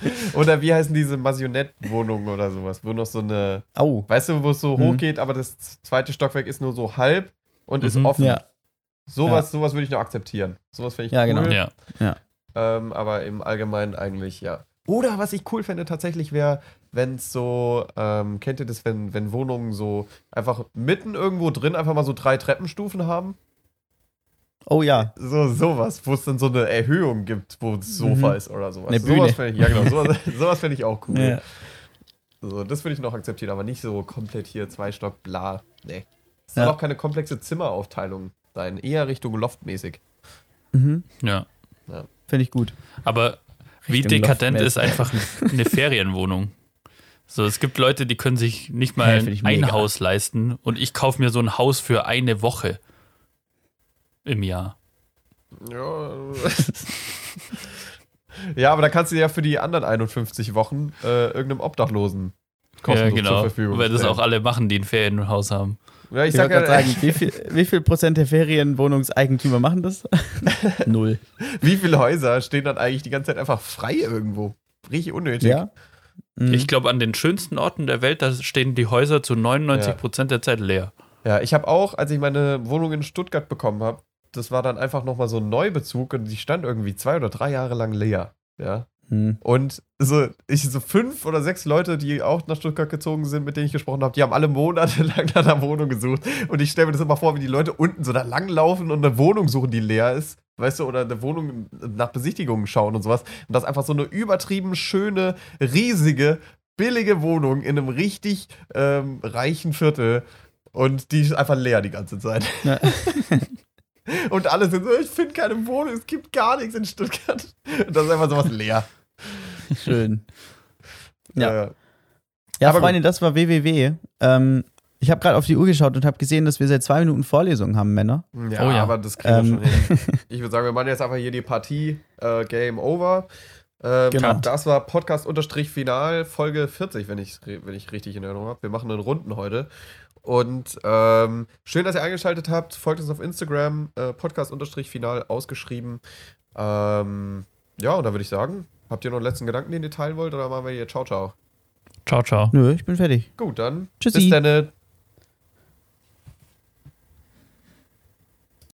Oder wie heißen diese Masionette-Wohnungen oder sowas, wo noch so eine,
Au.
weißt du, wo es so
Mhm.
hoch geht, aber das zweite Stockwerk ist nur so halb und ist
Mhm.
offen.
Ja.
Sowas, sowas würde ich noch akzeptieren. Sowas finde ich
Ja,
cool.
genau.
ja.
Ähm, aber im Allgemeinen eigentlich, ja. Oder was ich cool fände tatsächlich wäre, wenn es so, ähm, kennt ihr das, wenn, wenn Wohnungen so einfach mitten irgendwo drin einfach mal so drei Treppenstufen haben?
Oh ja.
So, sowas, wo es dann so eine Erhöhung gibt, wo das Sofa
Mhm.
ist oder sowas.
Eine
sowas
Bühne.
fände ich, ja genau, sowas, sowas fände ich auch cool.
Ja.
So, das würde ich noch akzeptieren, aber nicht so komplett hier zwei Stock, bla. Nee. Es soll
Ja.
auch keine komplexe Zimmeraufteilung sein, eher Richtung Loftmäßig.
Mhm.
ja.
Finde ich gut.
Aber wie
Richtung
dekadent ist einfach eine Ferienwohnung? So, es gibt Leute, die können sich nicht mal
Ja,
ein
mega.
Haus leisten und ich kaufe mir so ein Haus für eine Woche im Jahr.
Ja. ja, aber da kannst du ja für die anderen 51 Wochen äh, irgendeinem Obdachlosen
Ja,
kostenlos
genau.
zur Verfügung
Weil das
stellen.
auch alle machen, die ein Ferienhaus haben.
Ja, ich
Ich
sag ja,
gerade sagen, wie viel, wie viel Prozent der Ferienwohnungseigentümer machen das? Null.
wie viele Häuser stehen dann eigentlich die ganze Zeit einfach frei irgendwo? Richtig unnötig.
Ja. Mhm.
Ich glaube, an den schönsten Orten der Welt, da stehen die Häuser zu 99 Prozent der Zeit leer.
Ja, ich habe auch, als ich meine Wohnung in Stuttgart bekommen habe, das war dann einfach nochmal so ein Neubezug und die stand irgendwie zwei oder drei Jahre lang leer. Ja.
Mhm.
Und so, ich, so fünf oder sechs Leute, die auch nach Stuttgart gezogen sind, mit denen ich gesprochen habe, die haben alle monatelang nach einer Wohnung gesucht. Und ich stelle mir das immer vor, wie die Leute unten so da langlaufen und eine Wohnung suchen, die leer ist. Weißt du, oder eine Wohnung nach Besichtigungen schauen und sowas. Und das ist einfach so eine übertrieben schöne, riesige, billige Wohnung in einem richtig ähm, reichen Viertel. Und die ist einfach leer die ganze Zeit.
Ja.
Und alle sind so, ich finde keine Wohnung, es gibt gar nichts in Stuttgart. Und das ist einfach sowas leer.
Schön. Ja.
Äh,
Ja,
Aber
Freunde, das war WWW. Ähm, ich habe gerade auf die Uhr geschaut und habe gesehen, dass wir seit zwei Minuten Vorlesung haben, Männer.
Ja,
Oh ja.
aber das kriegen wir
Ähm.
schon hin. Ich würde sagen, wir machen jetzt einfach hier die Partie äh, Game Over. Ähm,
Genau.
Das war Podcast-Final, Folge 40, wenn ich wenn ich richtig in Erinnerung habe. Wir machen einen Runden heute. Und ähm, schön, dass ihr eingeschaltet habt. Folgt uns auf Instagram, äh, Podcast-Final ausgeschrieben. Ähm, ja, und da würde ich sagen, habt ihr noch einen letzten Gedanken, den ihr teilen wollt? Oder machen wir hier Ciao, ciao?
Ciao, ciao.
Nö, ich bin fertig.
Gut, dann
Tschüssi.
bis dann.